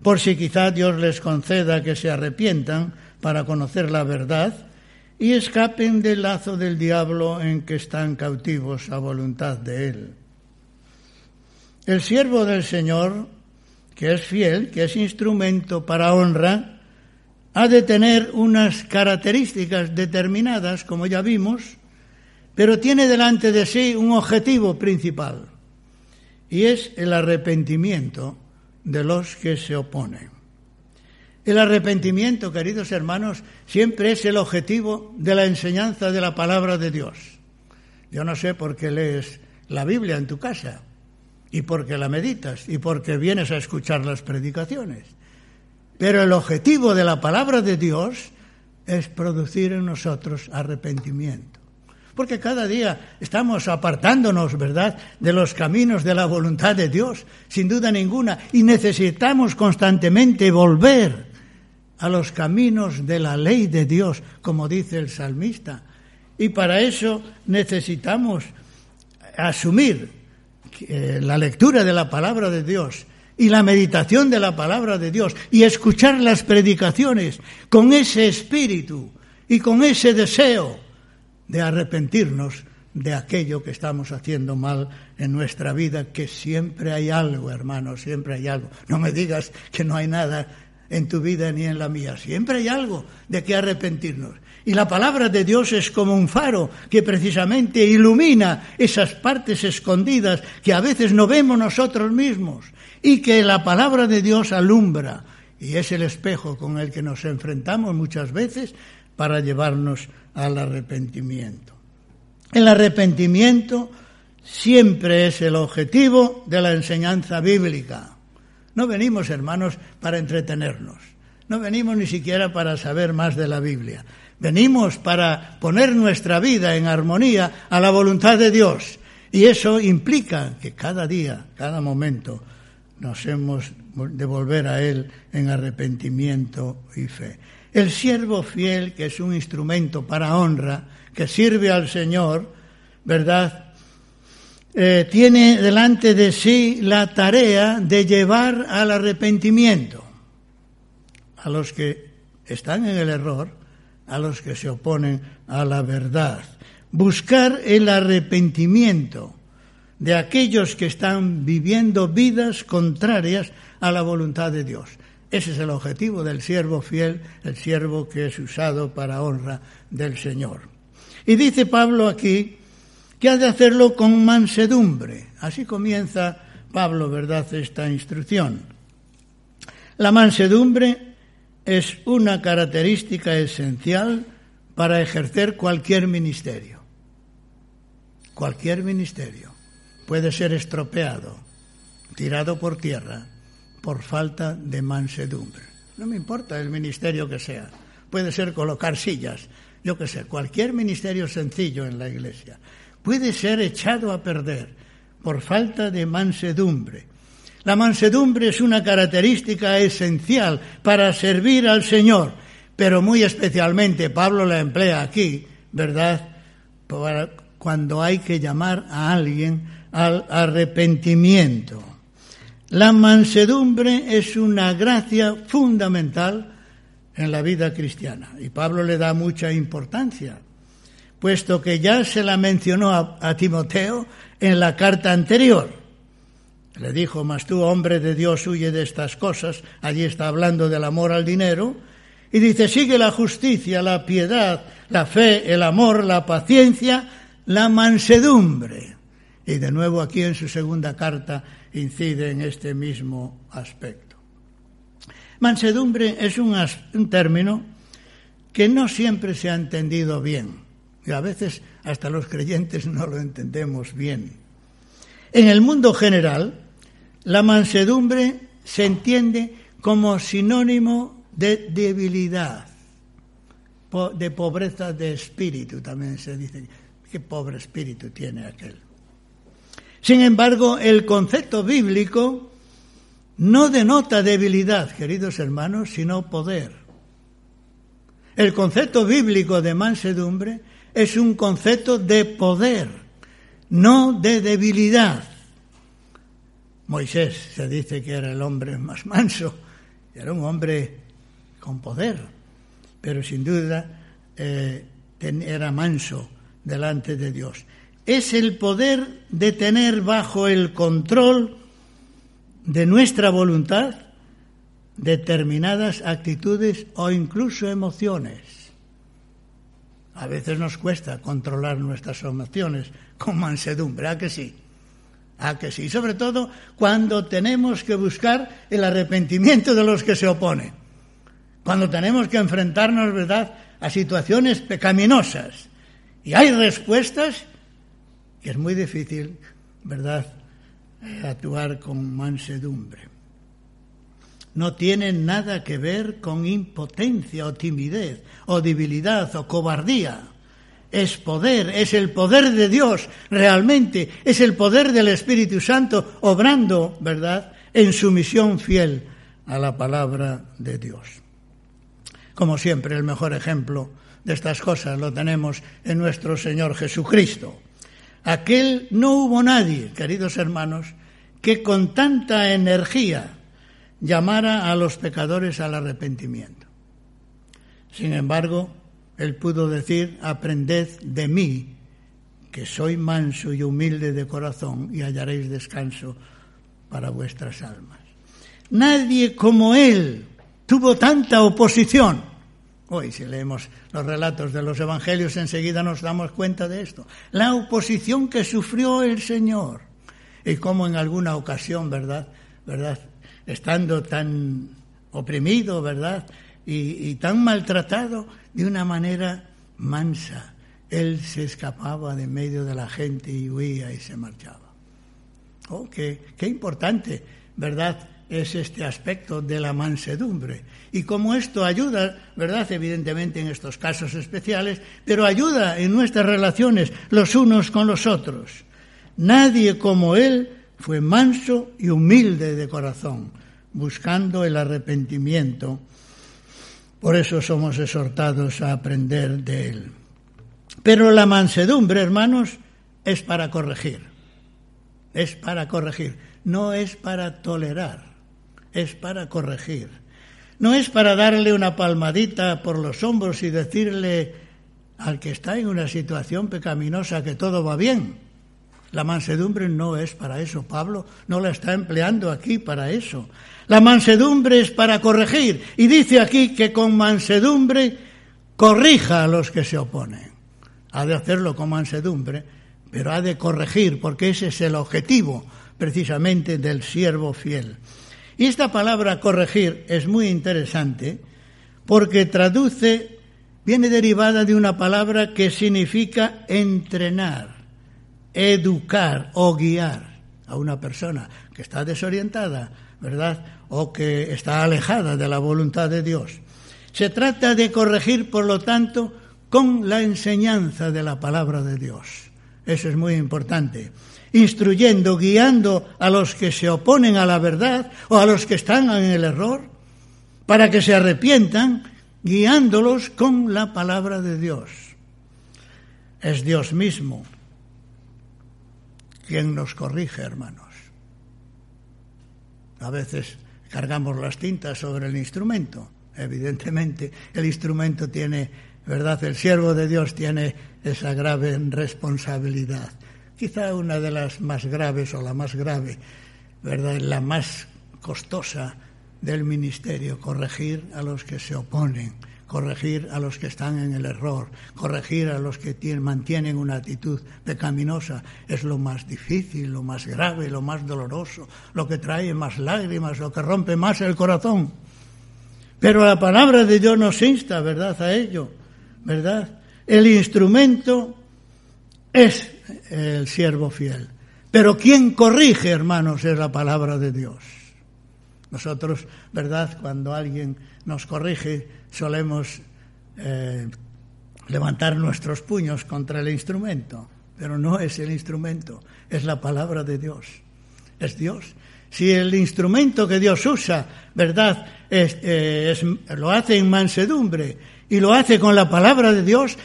por si quizá Dios les conceda que se arrepientan para conocer la verdad y escapen del lazo del diablo en que están cautivos a voluntad de él. El siervo del Señor, que es fiel, que es instrumento para honra, ha de tener unas características determinadas, como ya vimos, pero tiene delante de sí un objetivo principal, y es el arrepentimiento de los que se oponen. El arrepentimiento, queridos hermanos, siempre es el objetivo de la enseñanza de la palabra de Dios. Yo no sé por qué lees la Biblia en tu casa y por qué la meditas y por qué vienes a escuchar las predicaciones. Pero el objetivo de la palabra de Dios es producir en nosotros arrepentimiento. Porque cada día estamos apartándonos, ¿verdad?, de los caminos de la voluntad de Dios, sin duda ninguna, y necesitamos constantemente volver a los caminos de la ley de Dios, como dice el salmista. Y para eso necesitamos asumir eh, la lectura de la palabra de Dios y la meditación de la palabra de Dios y escuchar las predicaciones con ese espíritu y con ese deseo de arrepentirnos de aquello que estamos haciendo mal en nuestra vida, que siempre hay algo, hermano, siempre hay algo. No me digas que no hay nada en tu vida ni en la mía. Siempre hay algo de que arrepentirnos. Y la palabra de Dios es como un faro que precisamente ilumina esas partes escondidas que a veces no vemos nosotros mismos y que la palabra de Dios alumbra y es el espejo con el que nos enfrentamos muchas veces para llevarnos al arrepentimiento. El arrepentimiento siempre es el objetivo de la enseñanza bíblica. No venimos, hermanos, para entretenernos. No venimos ni siquiera para saber más de la Biblia. Venimos para poner nuestra vida en armonía a la voluntad de Dios. Y eso implica que cada día, cada momento, nos hemos de volver a Él en arrepentimiento y fe. El siervo fiel, que es un instrumento para honra, que sirve al Señor, ¿verdad? Eh, tiene delante de sí la tarea de llevar al arrepentimiento a los que están en el error, a los que se oponen a la verdad. Buscar el arrepentimiento de aquellos que están viviendo vidas contrarias a la voluntad de Dios. Ese es el objetivo del siervo fiel, el siervo que es usado para honra del Señor. Y dice Pablo aquí que ha de hacerlo con mansedumbre. Así comienza Pablo, ¿verdad?, esta instrucción. La mansedumbre es una característica esencial para ejercer cualquier ministerio. Cualquier ministerio puede ser estropeado, tirado por tierra, por falta de mansedumbre. No me importa el ministerio que sea. Puede ser colocar sillas, yo qué sé, cualquier ministerio sencillo en la iglesia. Puede ser echado a perder por falta de mansedumbre. La mansedumbre es una característica esencial para servir al Señor, pero muy especialmente Pablo la emplea aquí, ¿verdad? cuando hay que llamar a alguien al arrepentimiento. La mansedumbre es una gracia fundamental en la vida cristiana y Pablo le da mucha importancia, puesto que ya se la mencionó a, Timoteo en la carta anterior. Le dijo, mas tú, hombre de Dios, huye de estas cosas. Allí está hablando del amor al dinero. Y dice, sigue la justicia, la piedad, la fe, el amor, la paciencia, la mansedumbre. Y de nuevo aquí en su segunda carta incide en este mismo aspecto. Mansedumbre es un, un término que no siempre se ha entendido bien y a veces hasta los creyentes no lo entendemos bien. En el mundo general, la mansedumbre se entiende como sinónimo de debilidad, de pobreza de espíritu, también se dice. ¿Qué pobre espíritu tiene aquel? Sin embargo, el concepto bíblico no denota debilidad, queridos hermanos, sino poder. El concepto bíblico de mansedumbre es un concepto de poder, no de debilidad. Moisés se dice que era el hombre más manso, era un hombre con poder, pero sin duda eh, era manso delante de Dios es el poder de tener bajo el control de nuestra voluntad determinadas actitudes o incluso emociones. A veces nos cuesta controlar nuestras emociones con mansedumbre, ¿a que sí? ¿A que sí? Sobre todo cuando tenemos que buscar el arrepentimiento de los que se oponen. Cuando tenemos que enfrentarnos, ¿verdad?, a situaciones pecaminosas. Y hay respuestas que es muy difícil, ¿verdad?, actuar con mansedumbre. No tiene nada que ver con impotencia o timidez o debilidad o cobardía. Es poder, es el poder de Dios realmente, es el poder del Espíritu Santo obrando, ¿verdad?, en su misión fiel a la palabra de Dios. Como siempre, el mejor ejemplo de estas cosas lo tenemos en nuestro Señor Jesucristo. Aquel no hubo nadie, queridos hermanos, que con tanta energía llamara a los pecadores al arrepentimiento. Sin embargo, él pudo decir, aprended de mí, que soy manso y humilde de corazón, y hallaréis descanso para vuestras almas. Nadie como él tuvo tanta oposición. Hoy, si leemos los relatos de los evangelios, enseguida nos damos cuenta de esto. La oposición que sufrió el Señor. Y cómo en alguna ocasión, ¿verdad? ¿Verdad? Estando tan oprimido, ¿verdad? Y, tan maltratado, de una manera mansa. Él se escapaba de medio de la gente y huía y se marchaba. Oh, qué, qué importante, ¿verdad? es este aspecto de la mansedumbre. Y como esto ayuda, ¿verdad? Evidentemente en estos casos especiales, pero ayuda en nuestras relaciones los unos con los otros. Nadie como Él fue manso y humilde de corazón, buscando el arrepentimiento. Por eso somos exhortados a aprender de Él. Pero la mansedumbre, hermanos, es para corregir. Es para corregir, no es para tolerar es para corregir. No es para darle una palmadita por los hombros y decirle al que está en una situación pecaminosa que todo va bien. La mansedumbre no es para eso. Pablo no la está empleando aquí para eso. La mansedumbre es para corregir. Y dice aquí que con mansedumbre corrija a los que se oponen. Ha de hacerlo con mansedumbre, pero ha de corregir, porque ese es el objetivo precisamente del siervo fiel. Y esta palabra corregir es muy interesante porque traduce, viene derivada de una palabra que significa entrenar, educar o guiar a una persona que está desorientada, ¿verdad? O que está alejada de la voluntad de Dios. Se trata de corregir, por lo tanto, con la enseñanza de la palabra de Dios. Eso es muy importante instruyendo, guiando a los que se oponen a la verdad o a los que están en el error, para que se arrepientan, guiándolos con la palabra de Dios. Es Dios mismo quien nos corrige, hermanos. A veces cargamos las tintas sobre el instrumento. Evidentemente, el instrumento tiene, ¿verdad? El siervo de Dios tiene esa grave responsabilidad quizá una de las más graves o la más grave, ¿verdad? La más costosa del ministerio, corregir a los que se oponen, corregir a los que están en el error, corregir a los que tienen, mantienen una actitud pecaminosa, es lo más difícil, lo más grave, lo más doloroso, lo que trae más lágrimas, lo que rompe más el corazón. Pero la palabra de Dios nos insta, ¿verdad?, a ello, ¿verdad? El instrumento es el siervo fiel. Pero quien corrige, hermanos, es la palabra de Dios. Nosotros, ¿verdad? Cuando alguien nos corrige, solemos eh, levantar nuestros puños contra el instrumento, pero no es el instrumento, es la palabra de Dios, es Dios. Si el instrumento que Dios usa, ¿verdad?, eh, lo hace en mansedumbre y lo hace con la palabra de Dios,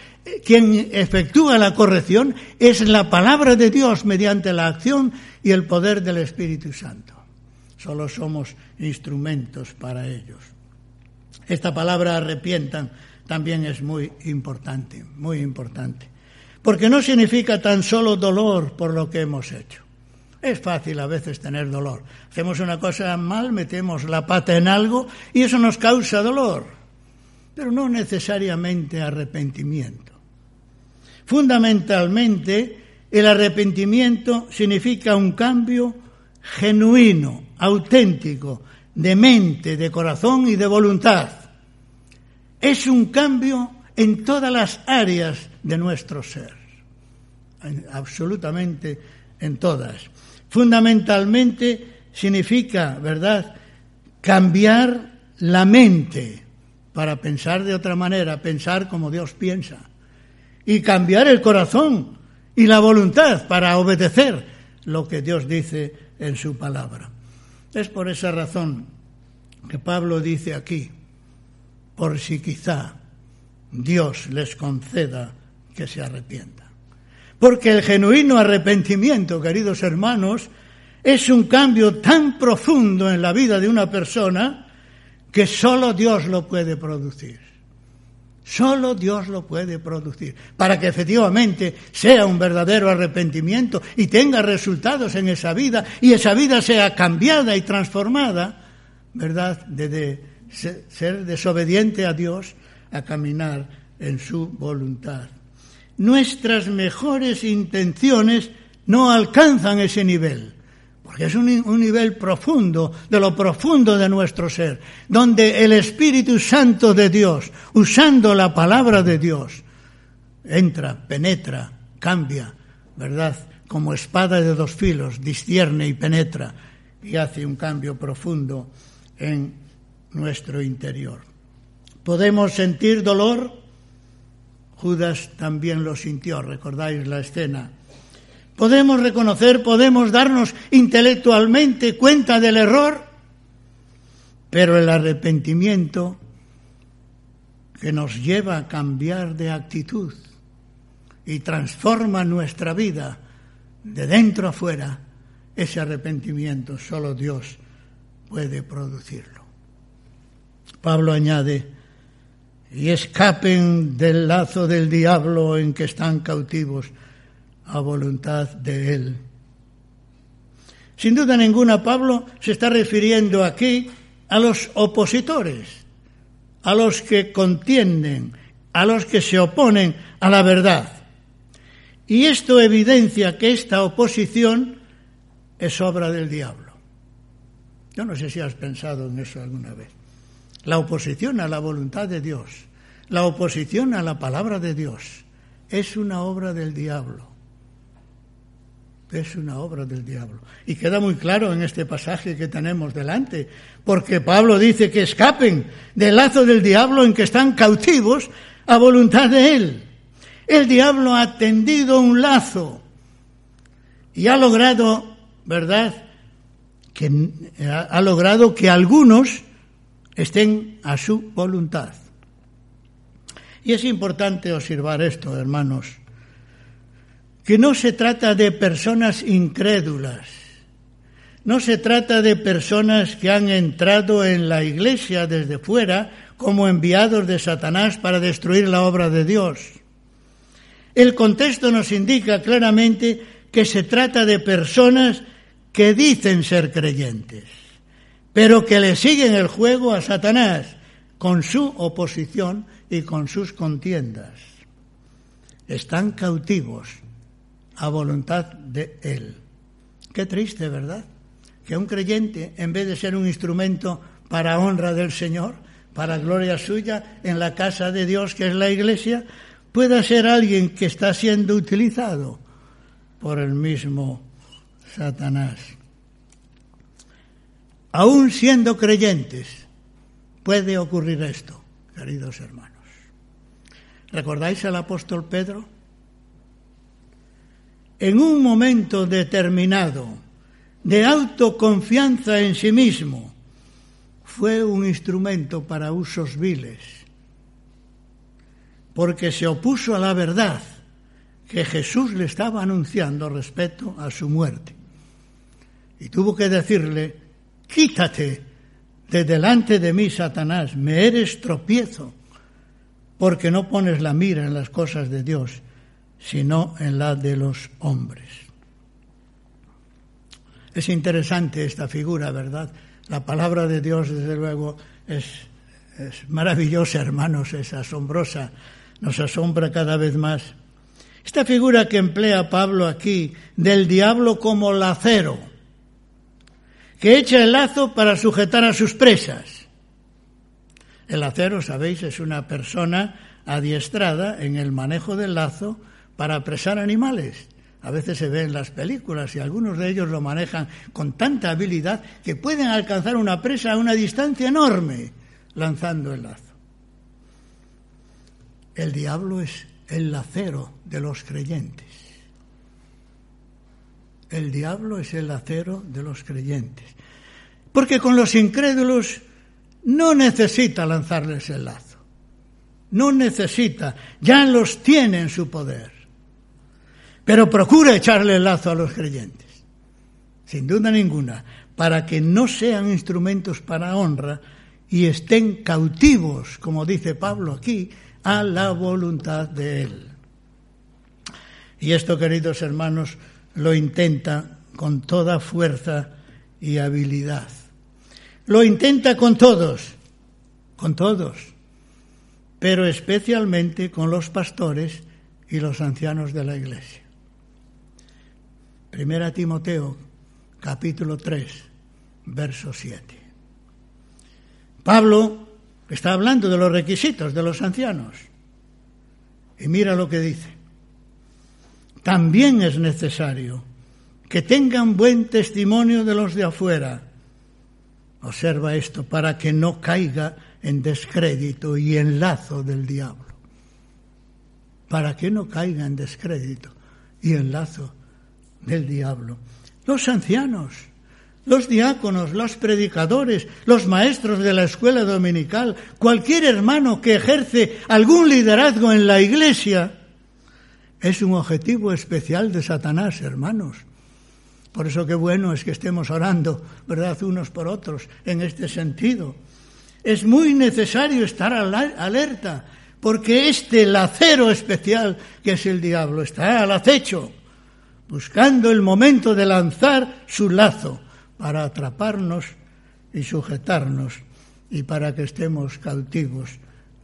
quien efectúa la corrección es la palabra de Dios mediante la acción y el poder del Espíritu Santo. Solo somos instrumentos para ellos. Esta palabra arrepientan también es muy importante, muy importante. Porque no significa tan solo dolor por lo que hemos hecho. Es fácil a veces tener dolor. Hacemos una cosa mal, metemos la pata en algo y eso nos causa dolor, pero no necesariamente arrepentimiento. Fundamentalmente, el arrepentimiento significa un cambio genuino, auténtico, de mente, de corazón y de voluntad. Es un cambio en todas las áreas de nuestro ser, absolutamente en todas. Fundamentalmente significa, ¿verdad?, cambiar la mente para pensar de otra manera, pensar como Dios piensa y cambiar el corazón y la voluntad para obedecer lo que Dios dice en su palabra. Es por esa razón que Pablo dice aquí, por si quizá Dios les conceda que se arrepientan. Porque el genuino arrepentimiento, queridos hermanos, es un cambio tan profundo en la vida de una persona que solo Dios lo puede producir. Solo Dios lo puede producir para que efectivamente sea un verdadero arrepentimiento y tenga resultados en esa vida y esa vida sea cambiada y transformada, ¿verdad? Desde, ser desobediente a Dios a caminar en su voluntad. Nuestras mejores intenciones no alcanzan ese nivel, es un, nivel profundo, de lo profundo de nuestro ser, donde el Espíritu Santo de Dios, usando la palabra de Dios, entra, penetra, cambia, ¿verdad? Como espada de dos filos, discierne y penetra y hace un cambio profundo en nuestro interior. ¿Podemos sentir dolor? Judas también lo sintió, recordáis la escena. Podemos reconocer, podemos darnos intelectualmente cuenta del error, pero el arrepentimiento que nos lleva a cambiar de actitud y transforma nuestra vida de dentro a fuera, ese arrepentimiento solo Dios puede producirlo. Pablo añade, y escapen del lazo del diablo en que están cautivos a voluntad de él. Sin duda ninguna, Pablo se está refiriendo aquí a los opositores, a los que contienden, a los que se oponen a la verdad. Y esto evidencia que esta oposición es obra del diablo. Yo no sé si has pensado en eso alguna vez. La oposición a la voluntad de Dios, la oposición a la palabra de Dios, es una obra del diablo. Es una obra del diablo. Y queda muy claro en este pasaje que tenemos delante, porque Pablo dice que escapen del lazo del diablo en que están cautivos a voluntad de él. El diablo ha tendido un lazo y ha logrado, ¿verdad? Que ha logrado que algunos estén a su voluntad. Y es importante observar esto, hermanos, que no se trata de personas incrédulas, no se trata de personas que han entrado en la iglesia desde fuera como enviados de Satanás para destruir la obra de Dios. El contexto nos indica claramente que se trata de personas que dicen ser creyentes pero que le siguen el juego a Satanás con su oposición y con sus contiendas. Están cautivos a voluntad de Él. Qué triste, ¿verdad? Que un creyente, en vez de ser un instrumento para honra del Señor, para gloria suya, en la casa de Dios, que es la iglesia, pueda ser alguien que está siendo utilizado por el mismo Satanás aún siendo creyentes, puede ocurrir esto, queridos hermanos. ¿Recordáis al apóstol Pedro? En un momento determinado de autoconfianza en sí mismo, fue un instrumento para usos viles, porque se opuso a la verdad que Jesús le estaba anunciando respecto a su muerte. Y tuvo que decirle, Quítate de delante de mí, Satanás, me eres tropiezo, porque no pones la mira en las cosas de Dios, sino en las de los hombres. Es interesante esta figura, ¿verdad? La palabra de Dios, desde luego, es, es maravillosa, hermanos, es asombrosa, nos asombra cada vez más. Esta figura que emplea Pablo aquí, del diablo como lacero, que echa el lazo para sujetar a sus presas. El acero, sabéis, es una persona adiestrada en el manejo del lazo para apresar animales. A veces se ve en las películas y algunos de ellos lo manejan con tanta habilidad que pueden alcanzar una presa a una distancia enorme lanzando el lazo. El diablo es el lacero de los creyentes. El diablo es el acero de los creyentes. Porque con los incrédulos no necesita lanzarles el lazo. No necesita, ya los tiene en su poder. Pero procura echarle el lazo a los creyentes, sin duda ninguna, para que no sean instrumentos para honra y estén cautivos, como dice Pablo aquí, a la voluntad de Él. Y esto, queridos hermanos, lo intenta con toda fuerza y habilidad. Lo intenta con todos, con todos, pero especialmente con los pastores y los ancianos de la iglesia. Primera Timoteo, capítulo 3, verso 7. Pablo está hablando de los requisitos de los ancianos. Y mira lo que dice. También es necesario que tengan buen testimonio de los de afuera. Observa esto para que no caiga en descrédito y en lazo del diablo. Para que no caiga en descrédito y en lazo del diablo. Los ancianos, los diáconos, los predicadores, los maestros de la escuela dominical, cualquier hermano que ejerce algún liderazgo en la iglesia, es un objetivo especial de Satanás, hermanos. Por eso qué bueno es que estemos orando, ¿verdad?, unos por otros en este sentido. Es muy necesario estar alerta, porque este lacero especial que es el diablo está al acecho, buscando el momento de lanzar su lazo para atraparnos y sujetarnos y para que estemos cautivos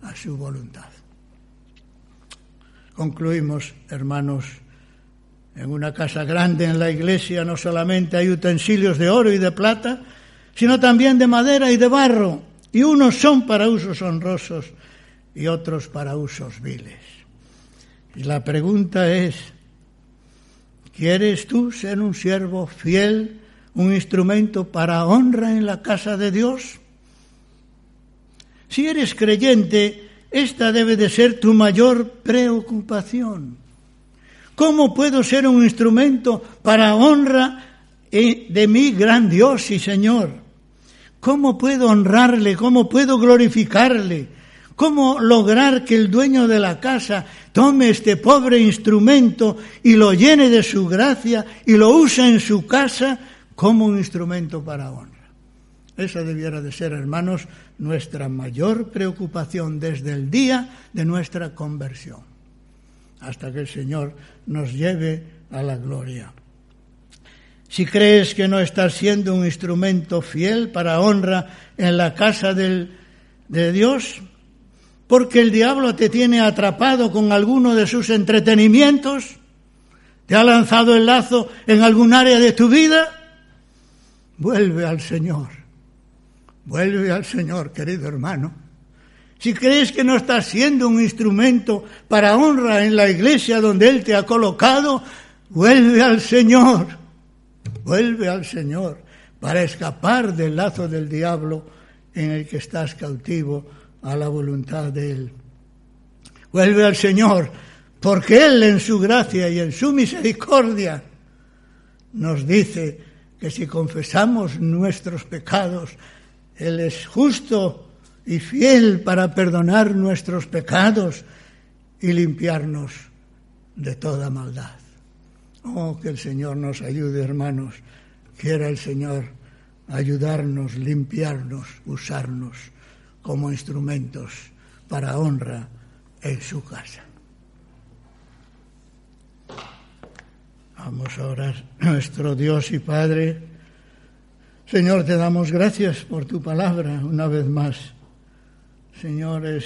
a su voluntad. Concluimos, hermanos, en una casa grande en la iglesia no solamente hay utensilios de oro y de plata, sino también de madera y de barro, y unos son para usos honrosos y otros para usos viles. Y la pregunta es, ¿quieres tú ser un siervo fiel, un instrumento para honra en la casa de Dios? Si eres creyente, esta debe de ser tu mayor preocupación. ¿Cómo puedo ser un instrumento para honra de mi gran Dios y Señor? ¿Cómo puedo honrarle? ¿Cómo puedo glorificarle? ¿Cómo lograr que el dueño de la casa tome este pobre instrumento y lo llene de su gracia y lo use en su casa como un instrumento para honra? Esa debiera de ser, hermanos, nuestra mayor preocupación desde el día de nuestra conversión hasta que el Señor nos lleve a la gloria. Si crees que no estás siendo un instrumento fiel para honra en la casa del, de Dios, porque el diablo te tiene atrapado con alguno de sus entretenimientos, te ha lanzado el lazo en algún área de tu vida, vuelve al Señor, vuelve al Señor, querido hermano. Si crees que no estás siendo un instrumento para honra en la iglesia donde Él te ha colocado, vuelve al Señor, vuelve al Señor para escapar del lazo del diablo en el que estás cautivo a la voluntad de Él. Vuelve al Señor, porque Él en su gracia y en su misericordia nos dice que si confesamos nuestros pecados, Él es justo y fiel para perdonar nuestros pecados y limpiarnos de toda maldad. Oh, que el Señor nos ayude, hermanos. Quiera el Señor ayudarnos, limpiarnos, usarnos como instrumentos para honra en su casa. Vamos a orar. Nuestro Dios y Padre, Señor, te damos gracias por tu palabra una vez más. Señor, es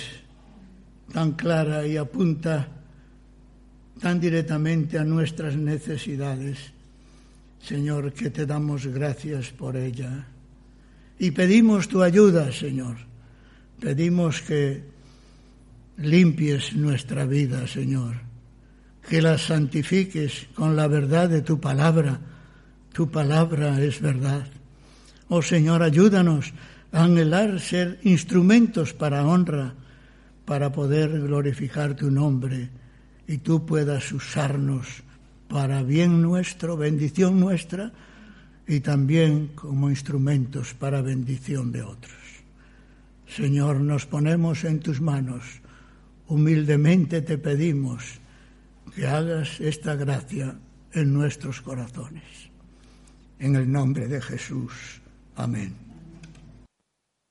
tan clara y apunta tan directamente a nuestras necesidades. Señor, que te damos gracias por ella. Y pedimos tu ayuda, Señor. Pedimos que limpies nuestra vida, Señor. Que la santifiques con la verdad de tu palabra. Tu palabra es verdad. Oh Señor, ayúdanos anhelar ser instrumentos para honra, para poder glorificar tu nombre y tú puedas usarnos para bien nuestro, bendición nuestra y también como instrumentos para bendición de otros. Señor, nos ponemos en tus manos, humildemente te pedimos que hagas esta gracia en nuestros corazones. En el nombre de Jesús. Amén.